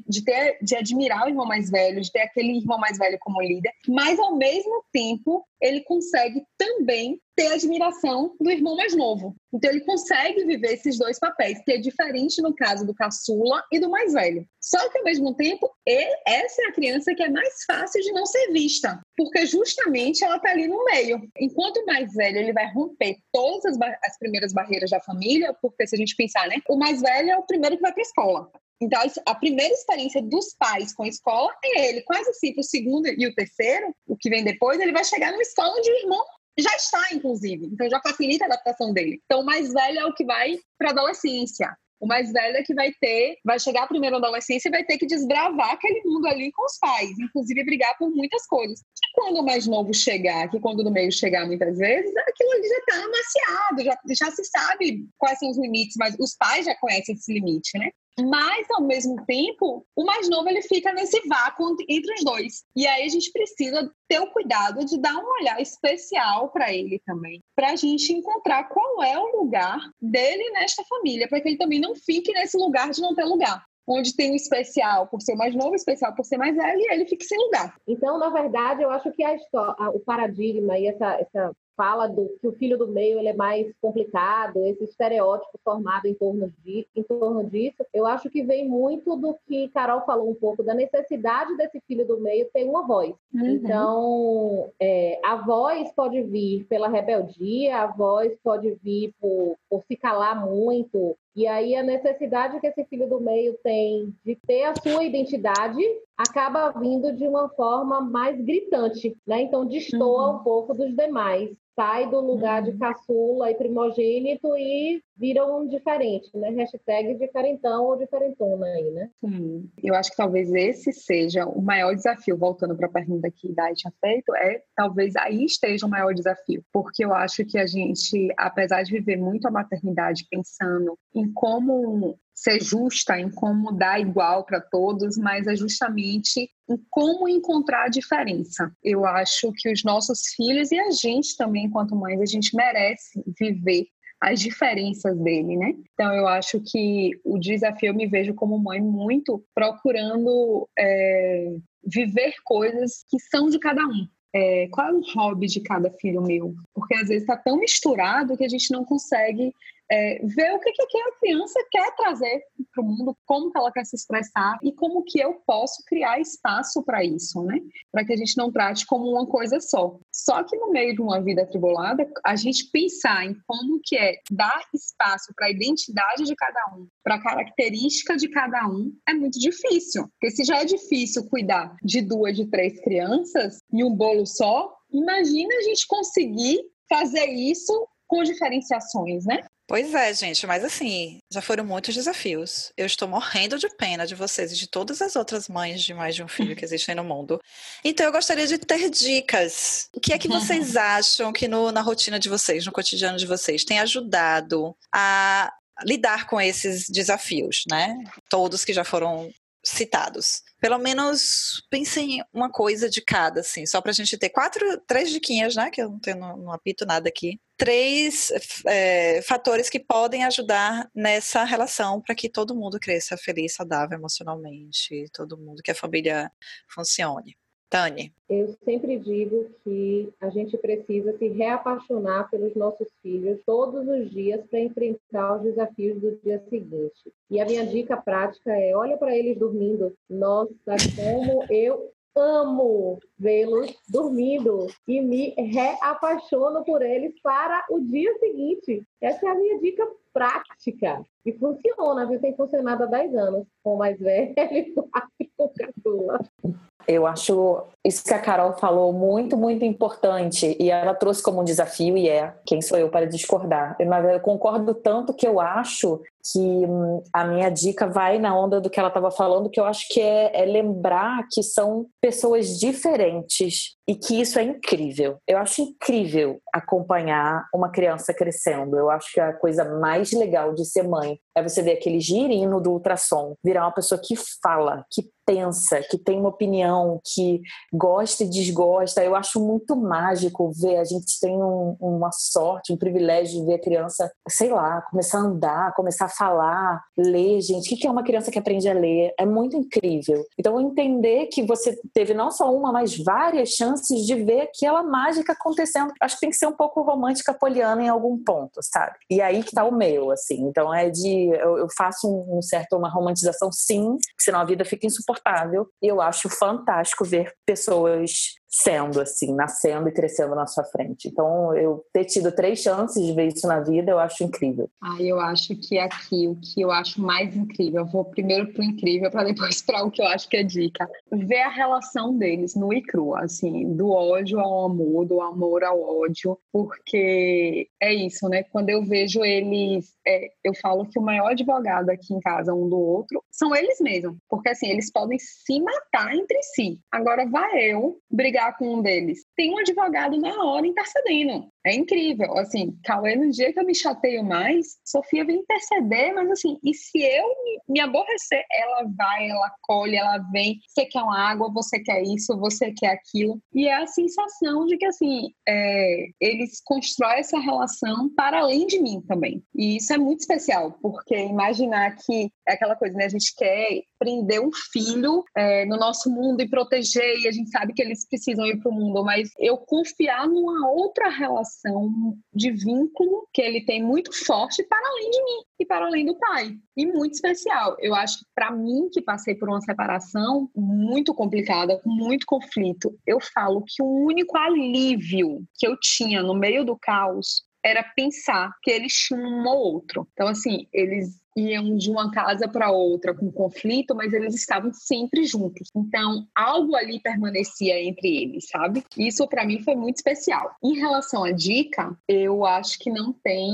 de ter, de admirar o irmão mais velho, de ter aquele irmão mais velho como líder, mas ao mesmo tempo ele consegue também ter admiração do irmão mais novo. Então ele consegue viver esses dois papéis, que é diferente no caso do caçula e do mais velho. Só que ao mesmo tempo, ele, essa é a criança que é mais fácil de não ser vista, porque justamente ela está ali no meio. Enquanto o mais velho ele vai romper todas as, as primeiras barreiras da família, porque se a gente pensar, né, o mais velho é o primeiro que vai para a escola. Então, a primeira experiência dos pais com a escola é ele. Quase assim, o segundo e o terceiro, o que vem depois, ele vai chegar numa escola onde o irmão já está, inclusive. Então, já facilita a adaptação dele. Então, o mais velho é o que vai para a adolescência. O mais velho é que vai ter, vai chegar primeiro na adolescência e vai ter que desbravar aquele mundo ali com os pais, inclusive brigar por muitas coisas. Que quando o mais novo chegar, que quando o meio chegar muitas vezes, aquilo ali já está amaciado, já, já se sabe quais são os limites, mas os pais já conhecem esse limite, né? Mas, ao mesmo tempo, o mais novo ele fica nesse vácuo entre os dois. E aí a gente precisa ter o cuidado de dar um olhar especial para ele também, para a gente encontrar qual é o lugar dele nesta família, para que ele também não fique nesse lugar de não ter lugar onde tem um especial por ser mais novo, especial por ser mais velho, e ele fica sem lugar. Então, na verdade, eu acho que a história, o paradigma e essa, essa fala do que o filho do meio ele é mais complicado, esse estereótipo formado em torno, de, em torno disso, eu acho que vem muito do que Carol falou um pouco, da necessidade desse filho do meio ter uma voz. Uhum. Então, é, a voz pode vir pela rebeldia, a voz pode vir por, por se calar muito, e aí a necessidade que esse filho do meio tem de ter a sua identidade acaba vindo de uma forma mais gritante, né? Então destoa uhum. um pouco dos demais sai do lugar de uhum. caçula e primogênito e vira um diferente, né? Hashtag diferentão ou diferentona aí, né? Sim. Eu acho que talvez esse seja o maior desafio, voltando para a pergunta que Dai tinha feito, é talvez aí esteja o maior desafio, porque eu acho que a gente, apesar de viver muito a maternidade pensando em como ser justa, em como dar igual para todos, mas é justamente em como encontrar a diferença. Eu acho que os nossos filhos e a gente também, enquanto mães, a gente merece viver as diferenças dele, né? Então eu acho que o desafio eu me vejo como mãe muito procurando é, viver coisas que são de cada um. É, qual é o hobby de cada filho meu? Porque às vezes está tão misturado que a gente não consegue é, ver o que, que a criança quer trazer para o mundo, como que ela quer se expressar e como que eu posso criar espaço para isso, né? Para que a gente não trate como uma coisa só. Só que no meio de uma vida atribulada, a gente pensar em como que é dar espaço para a identidade de cada um, para a característica de cada um, é muito difícil. Porque se já é difícil cuidar de duas, de três crianças em um bolo só, imagina a gente conseguir fazer isso com diferenciações, né? Pois é, gente, mas assim, já foram muitos desafios. Eu estou morrendo de pena de vocês e de todas as outras mães de mais de um filho que existem no mundo. Então eu gostaria de ter dicas. O que é que vocês [LAUGHS] acham que no, na rotina de vocês, no cotidiano de vocês, tem ajudado a lidar com esses desafios, né? Todos que já foram citados. Pelo menos pensem uma coisa de cada, assim, só para a gente ter quatro, três diquinhas, né? Que eu não tenho, não apito nada aqui. Três é, fatores que podem ajudar nessa relação para que todo mundo cresça feliz, saudável emocionalmente, todo mundo, que a família funcione. Tani. Eu sempre digo que a gente precisa se reapaixonar pelos nossos filhos todos os dias para enfrentar os desafios do dia seguinte. E a minha dica prática é: olha para eles dormindo. Nossa, como eu amo vê-los dormindo e me reapaixono por eles para o dia seguinte. Essa é a minha dica prática. E funciona, viu? Tem funcionado há 10 anos com o mais velho [LAUGHS] e com caçula. Eu acho isso que a Carol falou muito, muito importante. E ela trouxe como um desafio, e é quem sou eu para discordar. Eu, eu concordo tanto que eu acho que hum, a minha dica vai na onda do que ela estava falando, que eu acho que é, é, lembrar que são pessoas diferentes e que isso é incrível. Eu acho incrível acompanhar uma criança crescendo. Eu acho que a coisa mais legal de ser mãe é você ver aquele girino do ultrassom virar uma pessoa que fala, que pensa, que tem uma opinião, que gosta e desgosta. Eu acho muito mágico ver. A gente tem um, uma sorte, um privilégio de ver a criança, sei lá, começar a andar, começar a falar, ler, gente. O que é uma criança que aprende a ler? É muito incrível. Então, entender que você teve não só uma, mas várias chances de ver aquela mágica acontecendo. Acho que tem que ser um pouco romântica poliana em algum ponto, sabe? E aí que tá o meu, assim. Então, é de. Eu, eu faço um, um certo, uma romantização, sim, senão a vida fica insuportável. E eu acho fantástico ver pessoas sendo assim, nascendo e crescendo na sua frente. Então, eu ter tido três chances de ver isso na vida, eu acho incrível. Ah, eu acho que aqui o que eu acho mais incrível, eu vou primeiro pro incrível para depois [LAUGHS] para o que eu acho que é dica. Ver a relação deles no e cru, assim, do ódio ao amor, do amor ao ódio, porque é isso, né? Quando eu vejo eles, é, eu falo que o maior advogado aqui em casa um do outro são eles mesmos, porque assim, eles podem se matar entre si. Agora vai eu brigar brigar com um deles. Tem um advogado na hora intercedendo. É incrível. Assim, Cauê, no dia que eu me chateio mais, Sofia vem interceder, mas assim, e se eu me, aborrecer, ela vai, ela colhe, ela vem. Você quer uma água, você quer isso, você quer aquilo. E é a sensação de que, assim, é, eles constroem essa relação para além de mim também. E isso é muito especial, porque imaginar que é aquela coisa, né? A gente quer prender um filho é, no nosso mundo e proteger, e a gente sabe que eles precisam ir para o mundo, mas eu confiar numa outra relação de vínculo que ele tem muito forte para além de mim e para além do pai. E muito especial. Eu acho que para mim, que passei por uma separação muito complicada, com muito conflito, eu falo que o único alívio que eu tinha no meio do caos era pensar que eles tinham um ou outro. Então, assim, eles iam de uma casa para outra com conflito, mas eles estavam sempre juntos. Então, algo ali permanecia entre eles, sabe? Isso para mim foi muito especial. Em relação à dica, eu acho que não tem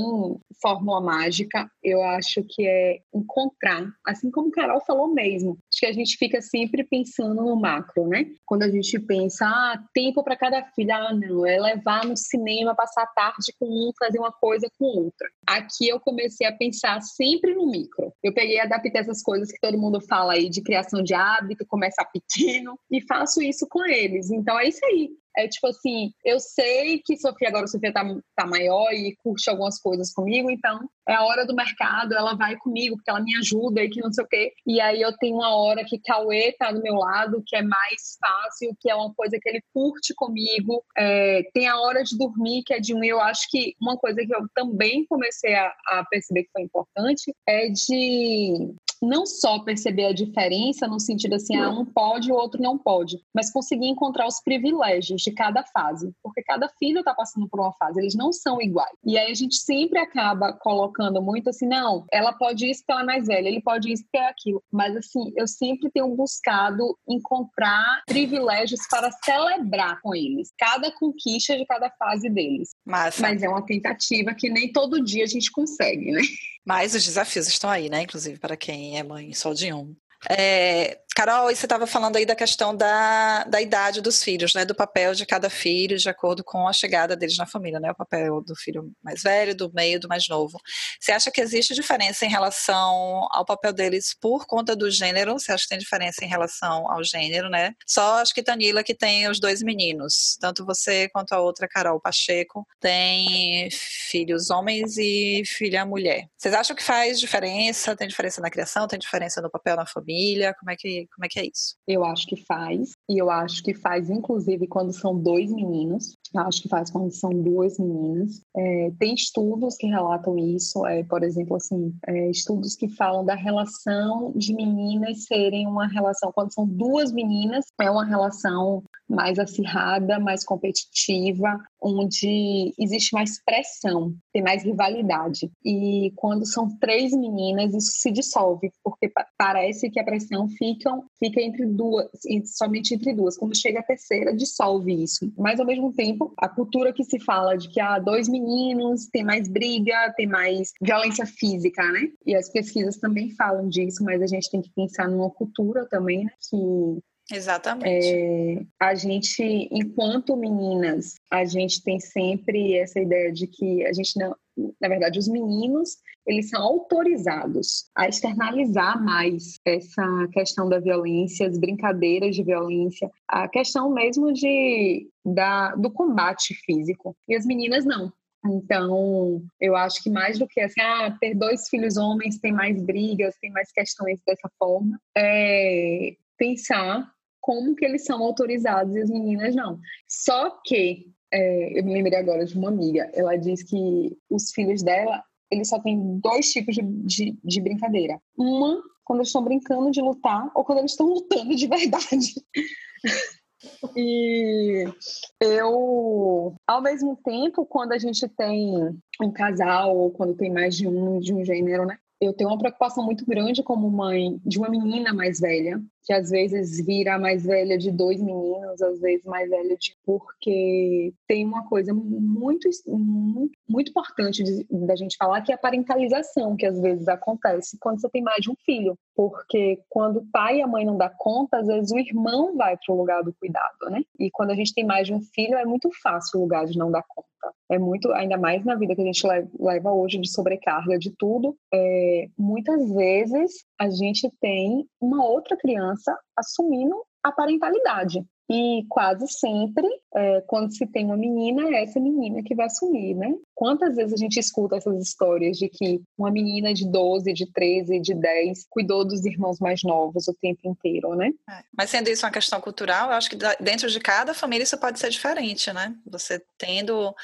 fórmula mágica. Eu acho que é encontrar, assim como Carol falou mesmo. Acho que a gente fica sempre pensando no macro, né? Quando a gente pensa, ah, tempo para cada filho, ah, não, é levar no cinema, passar a tarde com um, fazer uma coisa com outra. Aqui eu comecei a pensar sempre no micro. Eu peguei e adaptei essas coisas que todo mundo fala aí de criação de hábito, começar pequeno, e faço isso com eles. Então é isso aí. É tipo assim, eu sei que Sofia, agora Sofia tá, tá maior e curte algumas coisas comigo, então é a hora do mercado, ela vai comigo, porque ela me ajuda e que não sei o quê. E aí eu tenho uma hora que Cauê tá do meu lado, que é mais fácil, que é uma coisa que ele curte comigo. É, tem a hora de dormir, que é de um. Eu acho que uma coisa que eu também comecei a, a perceber que foi importante é de não só perceber a diferença no sentido assim, ah, um pode e o outro não pode, mas conseguir encontrar os privilégios de cada fase, porque cada filho está passando por uma fase, eles não são iguais. E aí a gente sempre acaba colocando muito assim, não, ela pode isso porque ela é mais velha, ele pode isso porque é aquilo. Mas assim, eu sempre tenho buscado encontrar privilégios para celebrar com eles, cada conquista de cada fase deles. Massa. Mas é uma tentativa que nem todo dia a gente consegue, né? Mas os desafios estão aí, né? Inclusive para quem é mãe só de um. É, Carol, você estava falando aí da questão da, da idade dos filhos, né? Do papel de cada filho, de acordo com a chegada deles na família, né? O papel do filho mais velho, do meio, do mais novo. Você acha que existe diferença em relação ao papel deles por conta do gênero? Você acha que tem diferença em relação ao gênero, né? Só acho que Tanila que tem os dois meninos. Tanto você quanto a outra, Carol Pacheco, tem filhos homens e filha mulher. Vocês acham que faz diferença? Tem diferença na criação? Tem diferença no papel na família? Como é que como é que é isso? Eu acho que faz, e eu acho que faz, inclusive, quando são dois meninos. Eu acho que faz quando são duas meninas. É, tem estudos que relatam isso, é, por exemplo, assim, é, estudos que falam da relação de meninas serem uma relação, quando são duas meninas, é uma relação mais acirrada, mais competitiva, onde existe mais pressão, tem mais rivalidade. E quando são três meninas, isso se dissolve, porque parece que a pressão fica, fica entre duas, somente entre duas. Quando chega a terceira, dissolve isso. Mas ao mesmo tempo, a cultura que se fala de que há ah, dois meninos, tem mais briga, tem mais violência física, né? E as pesquisas também falam disso, mas a gente tem que pensar numa cultura também, né? Que Exatamente. É, a gente, enquanto meninas, a gente tem sempre essa ideia de que a gente não, na verdade, os meninos, eles são autorizados a externalizar mais essa questão da violência, as brincadeiras de violência, a questão mesmo de, da, do combate físico. E as meninas não. Então, eu acho que mais do que assim, ah, ter dois filhos homens tem mais brigas, tem mais questões dessa forma, é pensar como que eles são autorizados e as meninas não. Só que, é, eu me lembrei agora de uma amiga, ela diz que os filhos dela, eles só têm dois tipos de, de, de brincadeira. Uma, quando eles estão brincando de lutar, ou quando eles estão lutando de verdade. [LAUGHS] E eu, ao mesmo tempo, quando a gente tem um casal ou quando tem mais de um de um gênero, né? Eu tenho uma preocupação muito grande como mãe de uma menina mais velha, que às vezes vira mais velha de dois meninos, às vezes mais velha de porque tem uma coisa muito muito, importante da gente falar que é a parentalização que às vezes acontece quando você tem mais de um filho, porque quando o pai e a mãe não dá conta, às vezes o irmão vai para o lugar do cuidado, né? E quando a gente tem mais de um filho é muito fácil o lugar de não dar conta. É muito, ainda mais na vida que a gente leva hoje de sobrecarga de tudo. É, muitas vezes a gente tem uma outra criança assumindo a parentalidade. E quase sempre, é, quando se tem uma menina, é essa menina que vai assumir, né? Quantas vezes a gente escuta essas histórias de que uma menina de 12, de 13, de 10 cuidou dos irmãos mais novos o tempo inteiro, né? É. Mas sendo isso uma questão cultural, eu acho que dentro de cada família isso pode ser diferente, né? Você tendo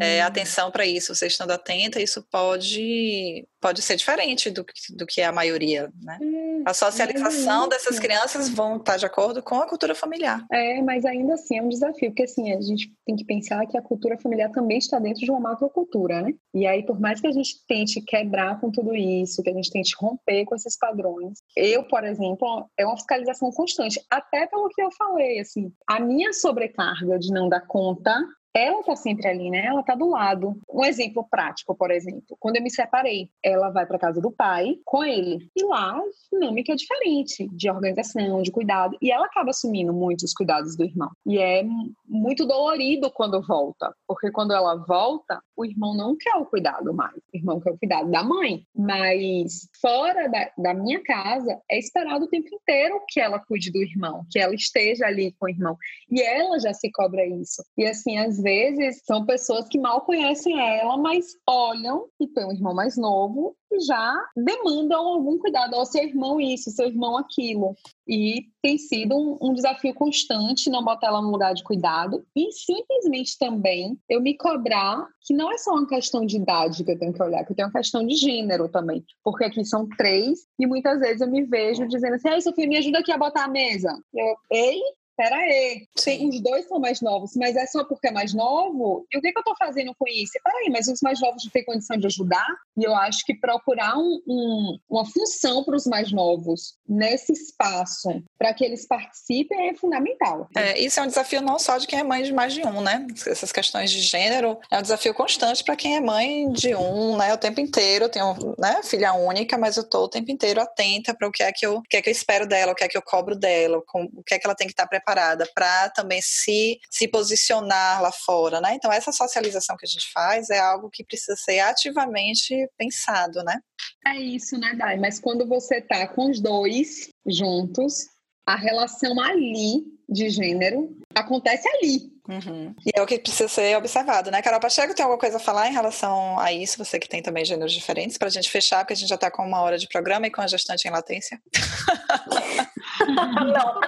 é, atenção para isso, você estando atenta, isso pode, pode ser diferente do, do que é a maioria, né? a socialização é, dessas crianças vão estar de acordo com a cultura familiar. É, mas ainda assim é um desafio, porque assim, a gente tem que pensar que a cultura familiar também está dentro de uma macrocultura, né? E aí, por mais que a gente tente quebrar com tudo isso, que a gente tente romper com esses padrões, eu, por exemplo, é uma fiscalização constante, até pelo que eu falei, assim, a minha sobrecarga de não dar conta ela tá sempre ali, né? Ela tá do lado. Um exemplo prático, por exemplo, quando eu me separei, ela vai para casa do pai com ele. E lá a dinâmica é diferente de organização, de cuidado, e ela acaba assumindo muito os cuidados do irmão. E é muito dolorido quando volta, porque quando ela volta, o irmão não quer o cuidado mais. O irmão quer o cuidado da mãe. Mas fora da, da minha casa, é esperado o tempo inteiro que ela cuide do irmão, que ela esteja ali com o irmão. E ela já se cobra isso. E assim, às vezes são pessoas que mal conhecem ela, mas olham e tem um irmão mais novo já demandam algum cuidado ao seu irmão isso, seu irmão aquilo. E tem sido um, um, desafio constante não botar ela no lugar de cuidado e simplesmente também eu me cobrar que não é só uma questão de idade que eu tenho que olhar, que tem uma questão de gênero também. Porque aqui são três e muitas vezes eu me vejo dizendo assim, ai, Sofia, me ajuda aqui a botar a mesa. Eu, ei, pera aí, os dois são mais novos, mas é só porque é mais novo? E o que, que eu estou fazendo com isso? Pera aí, mas os mais novos não têm condição de ajudar? E eu acho que procurar um, um, uma função para os mais novos nesse espaço, para que eles participem, é fundamental. É, isso é um desafio não só de quem é mãe de mais de um, né? Essas questões de gênero é um desafio constante para quem é mãe de um, né? O tempo inteiro, eu tenho né, filha única, mas eu estou o tempo inteiro atenta para o que é que eu, o que é que eu espero dela, o que é que eu cobro dela, o que é que ela tem que estar tá preparada para também se, se posicionar lá fora, né? Então, essa socialização que a gente faz é algo que precisa ser ativamente pensado, né? É isso, né, Dai? Mas quando você tá com os dois juntos, a relação ali de gênero acontece ali. Uhum. E é o que precisa ser observado, né? Carol Pacheco, tem alguma coisa a falar em relação a isso? Você que tem também gêneros diferentes, para a gente fechar, porque a gente já está com uma hora de programa e com a gestante em latência. [LAUGHS] não.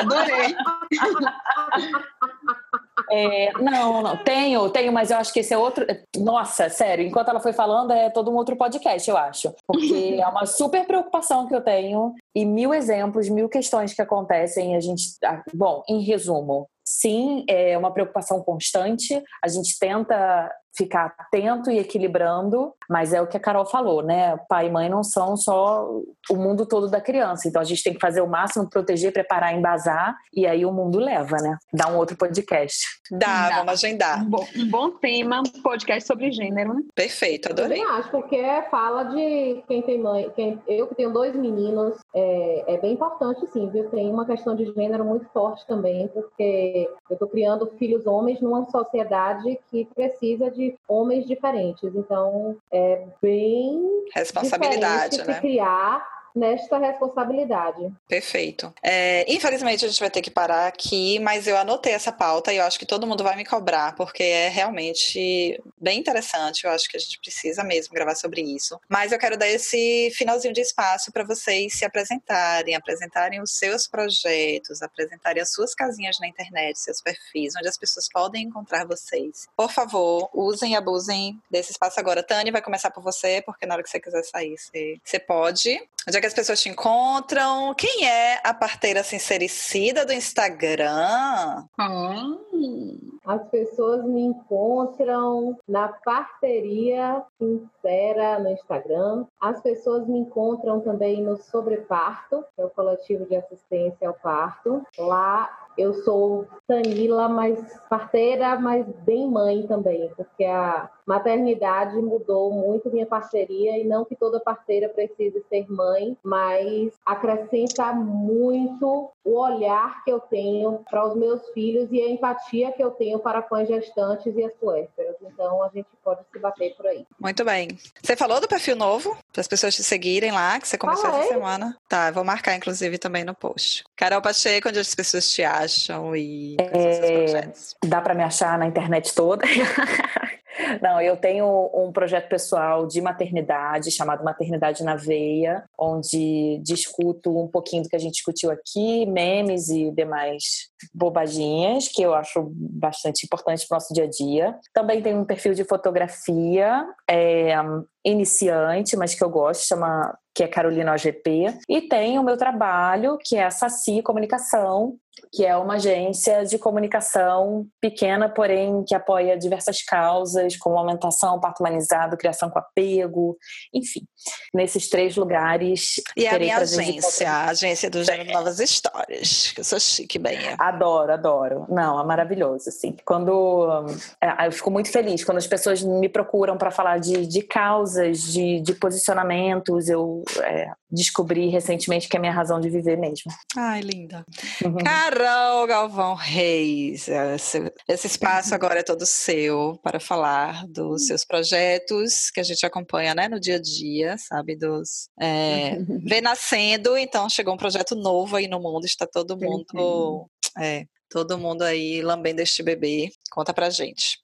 Adorei. [LAUGHS] É, não, não, tenho, tenho, mas eu acho que esse é outro. Nossa, sério, enquanto ela foi falando, é todo um outro podcast, eu acho. Porque é uma super preocupação que eu tenho e mil exemplos, mil questões que acontecem. A gente. Ah, bom, em resumo, sim, é uma preocupação constante. A gente tenta ficar atento e equilibrando, mas é o que a Carol falou, né? Pai e mãe não são só o mundo todo da criança, então a gente tem que fazer o máximo, proteger, preparar, embasar, e aí o mundo leva, né? Dá um outro podcast. Dá, Dá. vamos agendar. Um bom, um bom tema, podcast sobre gênero, né? Perfeito, adorei. Eu acho, porque fala de quem tem mãe, quem, eu que tenho dois meninos, é, é bem importante sim, viu? Tem uma questão de gênero muito forte também, porque eu tô criando filhos homens numa sociedade que precisa de homens diferentes. Então, é bem responsabilidade, né? criar nesta responsabilidade. Perfeito. É, infelizmente a gente vai ter que parar aqui, mas eu anotei essa pauta e eu acho que todo mundo vai me cobrar, porque é realmente bem interessante. Eu acho que a gente precisa mesmo gravar sobre isso. Mas eu quero dar esse finalzinho de espaço para vocês se apresentarem, apresentarem os seus projetos, apresentarem as suas casinhas na internet, seus perfis, onde as pessoas podem encontrar vocês. Por favor, usem e abusem desse espaço agora. Tânia, vai começar por você, porque na hora que você quiser sair, você, você pode. Onde é que as pessoas te encontram? Quem é a parteira sincericida do Instagram? Hum. As pessoas me encontram na parteria sincera no Instagram. As pessoas me encontram também no Sobreparto, que é o coletivo de assistência ao parto. Lá eu sou Tanila, mas parteira, mas bem mãe também, porque a maternidade mudou muito minha parceria e não que toda parteira precise ser mãe, mas acrescenta muito o olhar que eu tenho para os meus filhos e a empatia que eu tenho para com as gestantes e as puérperas. Então a gente pode se bater por aí. Muito bem. Você falou do perfil novo para as pessoas te seguirem lá, que você começou ah, essa é? semana. Tá, vou marcar inclusive também no post. Carol Pacheco, onde as pessoas te acham e é, dá para me achar na internet toda. [LAUGHS] Não, eu tenho um projeto pessoal de maternidade chamado Maternidade na Veia, onde discuto um pouquinho do que a gente discutiu aqui, memes e demais bobaginhas, que eu acho bastante importante para o nosso dia a dia. Também tenho um perfil de fotografia, é, iniciante, mas que eu gosto, chama que é Carolina OGP, e tem o meu trabalho, que é a Saci Comunicação, que é uma agência de comunicação pequena, porém que apoia diversas causas, como aumentação, parto humanizado, criação com apego, enfim. Nesses três lugares. E a minha agência, a agência do Gênero Novas Histórias, que eu sou chique, bem. Adoro, adoro. Não, é maravilhoso, assim. Quando. É, eu fico muito feliz quando as pessoas me procuram para falar de, de causas, de, de posicionamentos. Eu é, descobri recentemente que é a minha razão de viver mesmo. Ai, linda. Uhum. Carol Galvão Reis, esse, esse espaço agora é todo seu para falar dos seus projetos que a gente acompanha né, no dia a dia, sabe? Dos é, [LAUGHS] vê nascendo, então chegou um projeto novo aí no mundo, está todo mundo. É, todo mundo aí lambendo este bebê. Conta pra gente.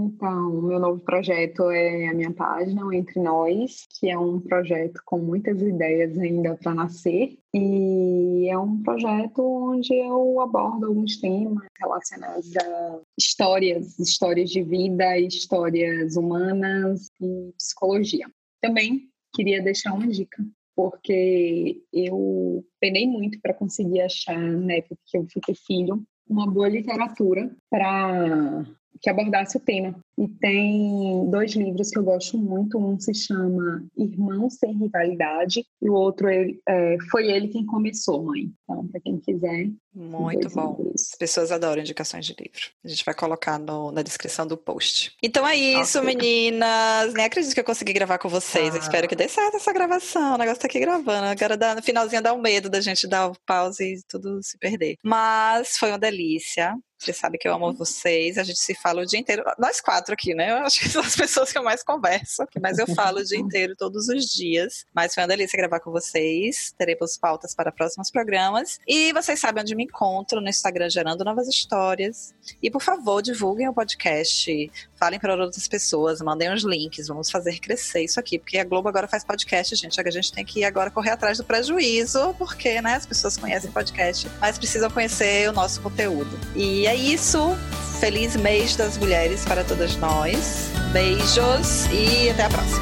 Então, meu novo projeto é a minha página, o Entre Nós, que é um projeto com muitas ideias ainda para nascer. E é um projeto onde eu abordo alguns temas relacionados a histórias, histórias de vida, histórias humanas e psicologia. Também queria deixar uma dica porque eu penei muito para conseguir achar, na época que eu fui ter filho, uma boa literatura para que abordasse o tema. E tem dois livros que eu gosto muito. Um se chama Irmão Sem Rivalidade e o outro ele, é, foi ele quem começou, mãe. Então, para quem quiser. Muito bom. Livros. As pessoas adoram indicações de livro. A gente vai colocar no, na descrição do post. Então é isso, meninas. Nem acredito que eu consegui gravar com vocês. Ah. espero que dê certo essa gravação. O negócio tá aqui gravando. Agora dá, no finalzinho dá um medo da gente dar o pause e tudo se perder. Mas foi uma delícia. Você sabe que eu amo vocês. A gente se fala o dia inteiro. Nós quatro aqui, né? Eu acho que são as pessoas que eu mais converso, mais eu falo o dia inteiro, todos os dias. Mas foi uma delícia gravar com vocês. Teremos pautas para próximos programas. E vocês sabem onde me encontro no Instagram, gerando novas histórias. E por favor, divulguem o podcast. Falem para outras pessoas, mandem os links. Vamos fazer crescer isso aqui. Porque a Globo agora faz podcast, gente. A gente tem que agora correr atrás do prejuízo, porque né, as pessoas conhecem podcast, mas precisam conhecer o nosso conteúdo. E é isso. Feliz mês das mulheres para todas nós. Beijos e até a próxima.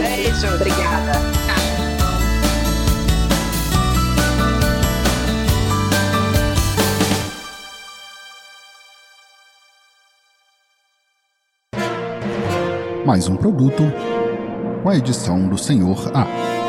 Beijo. Obrigada. Mais um produto com a edição do Senhor A.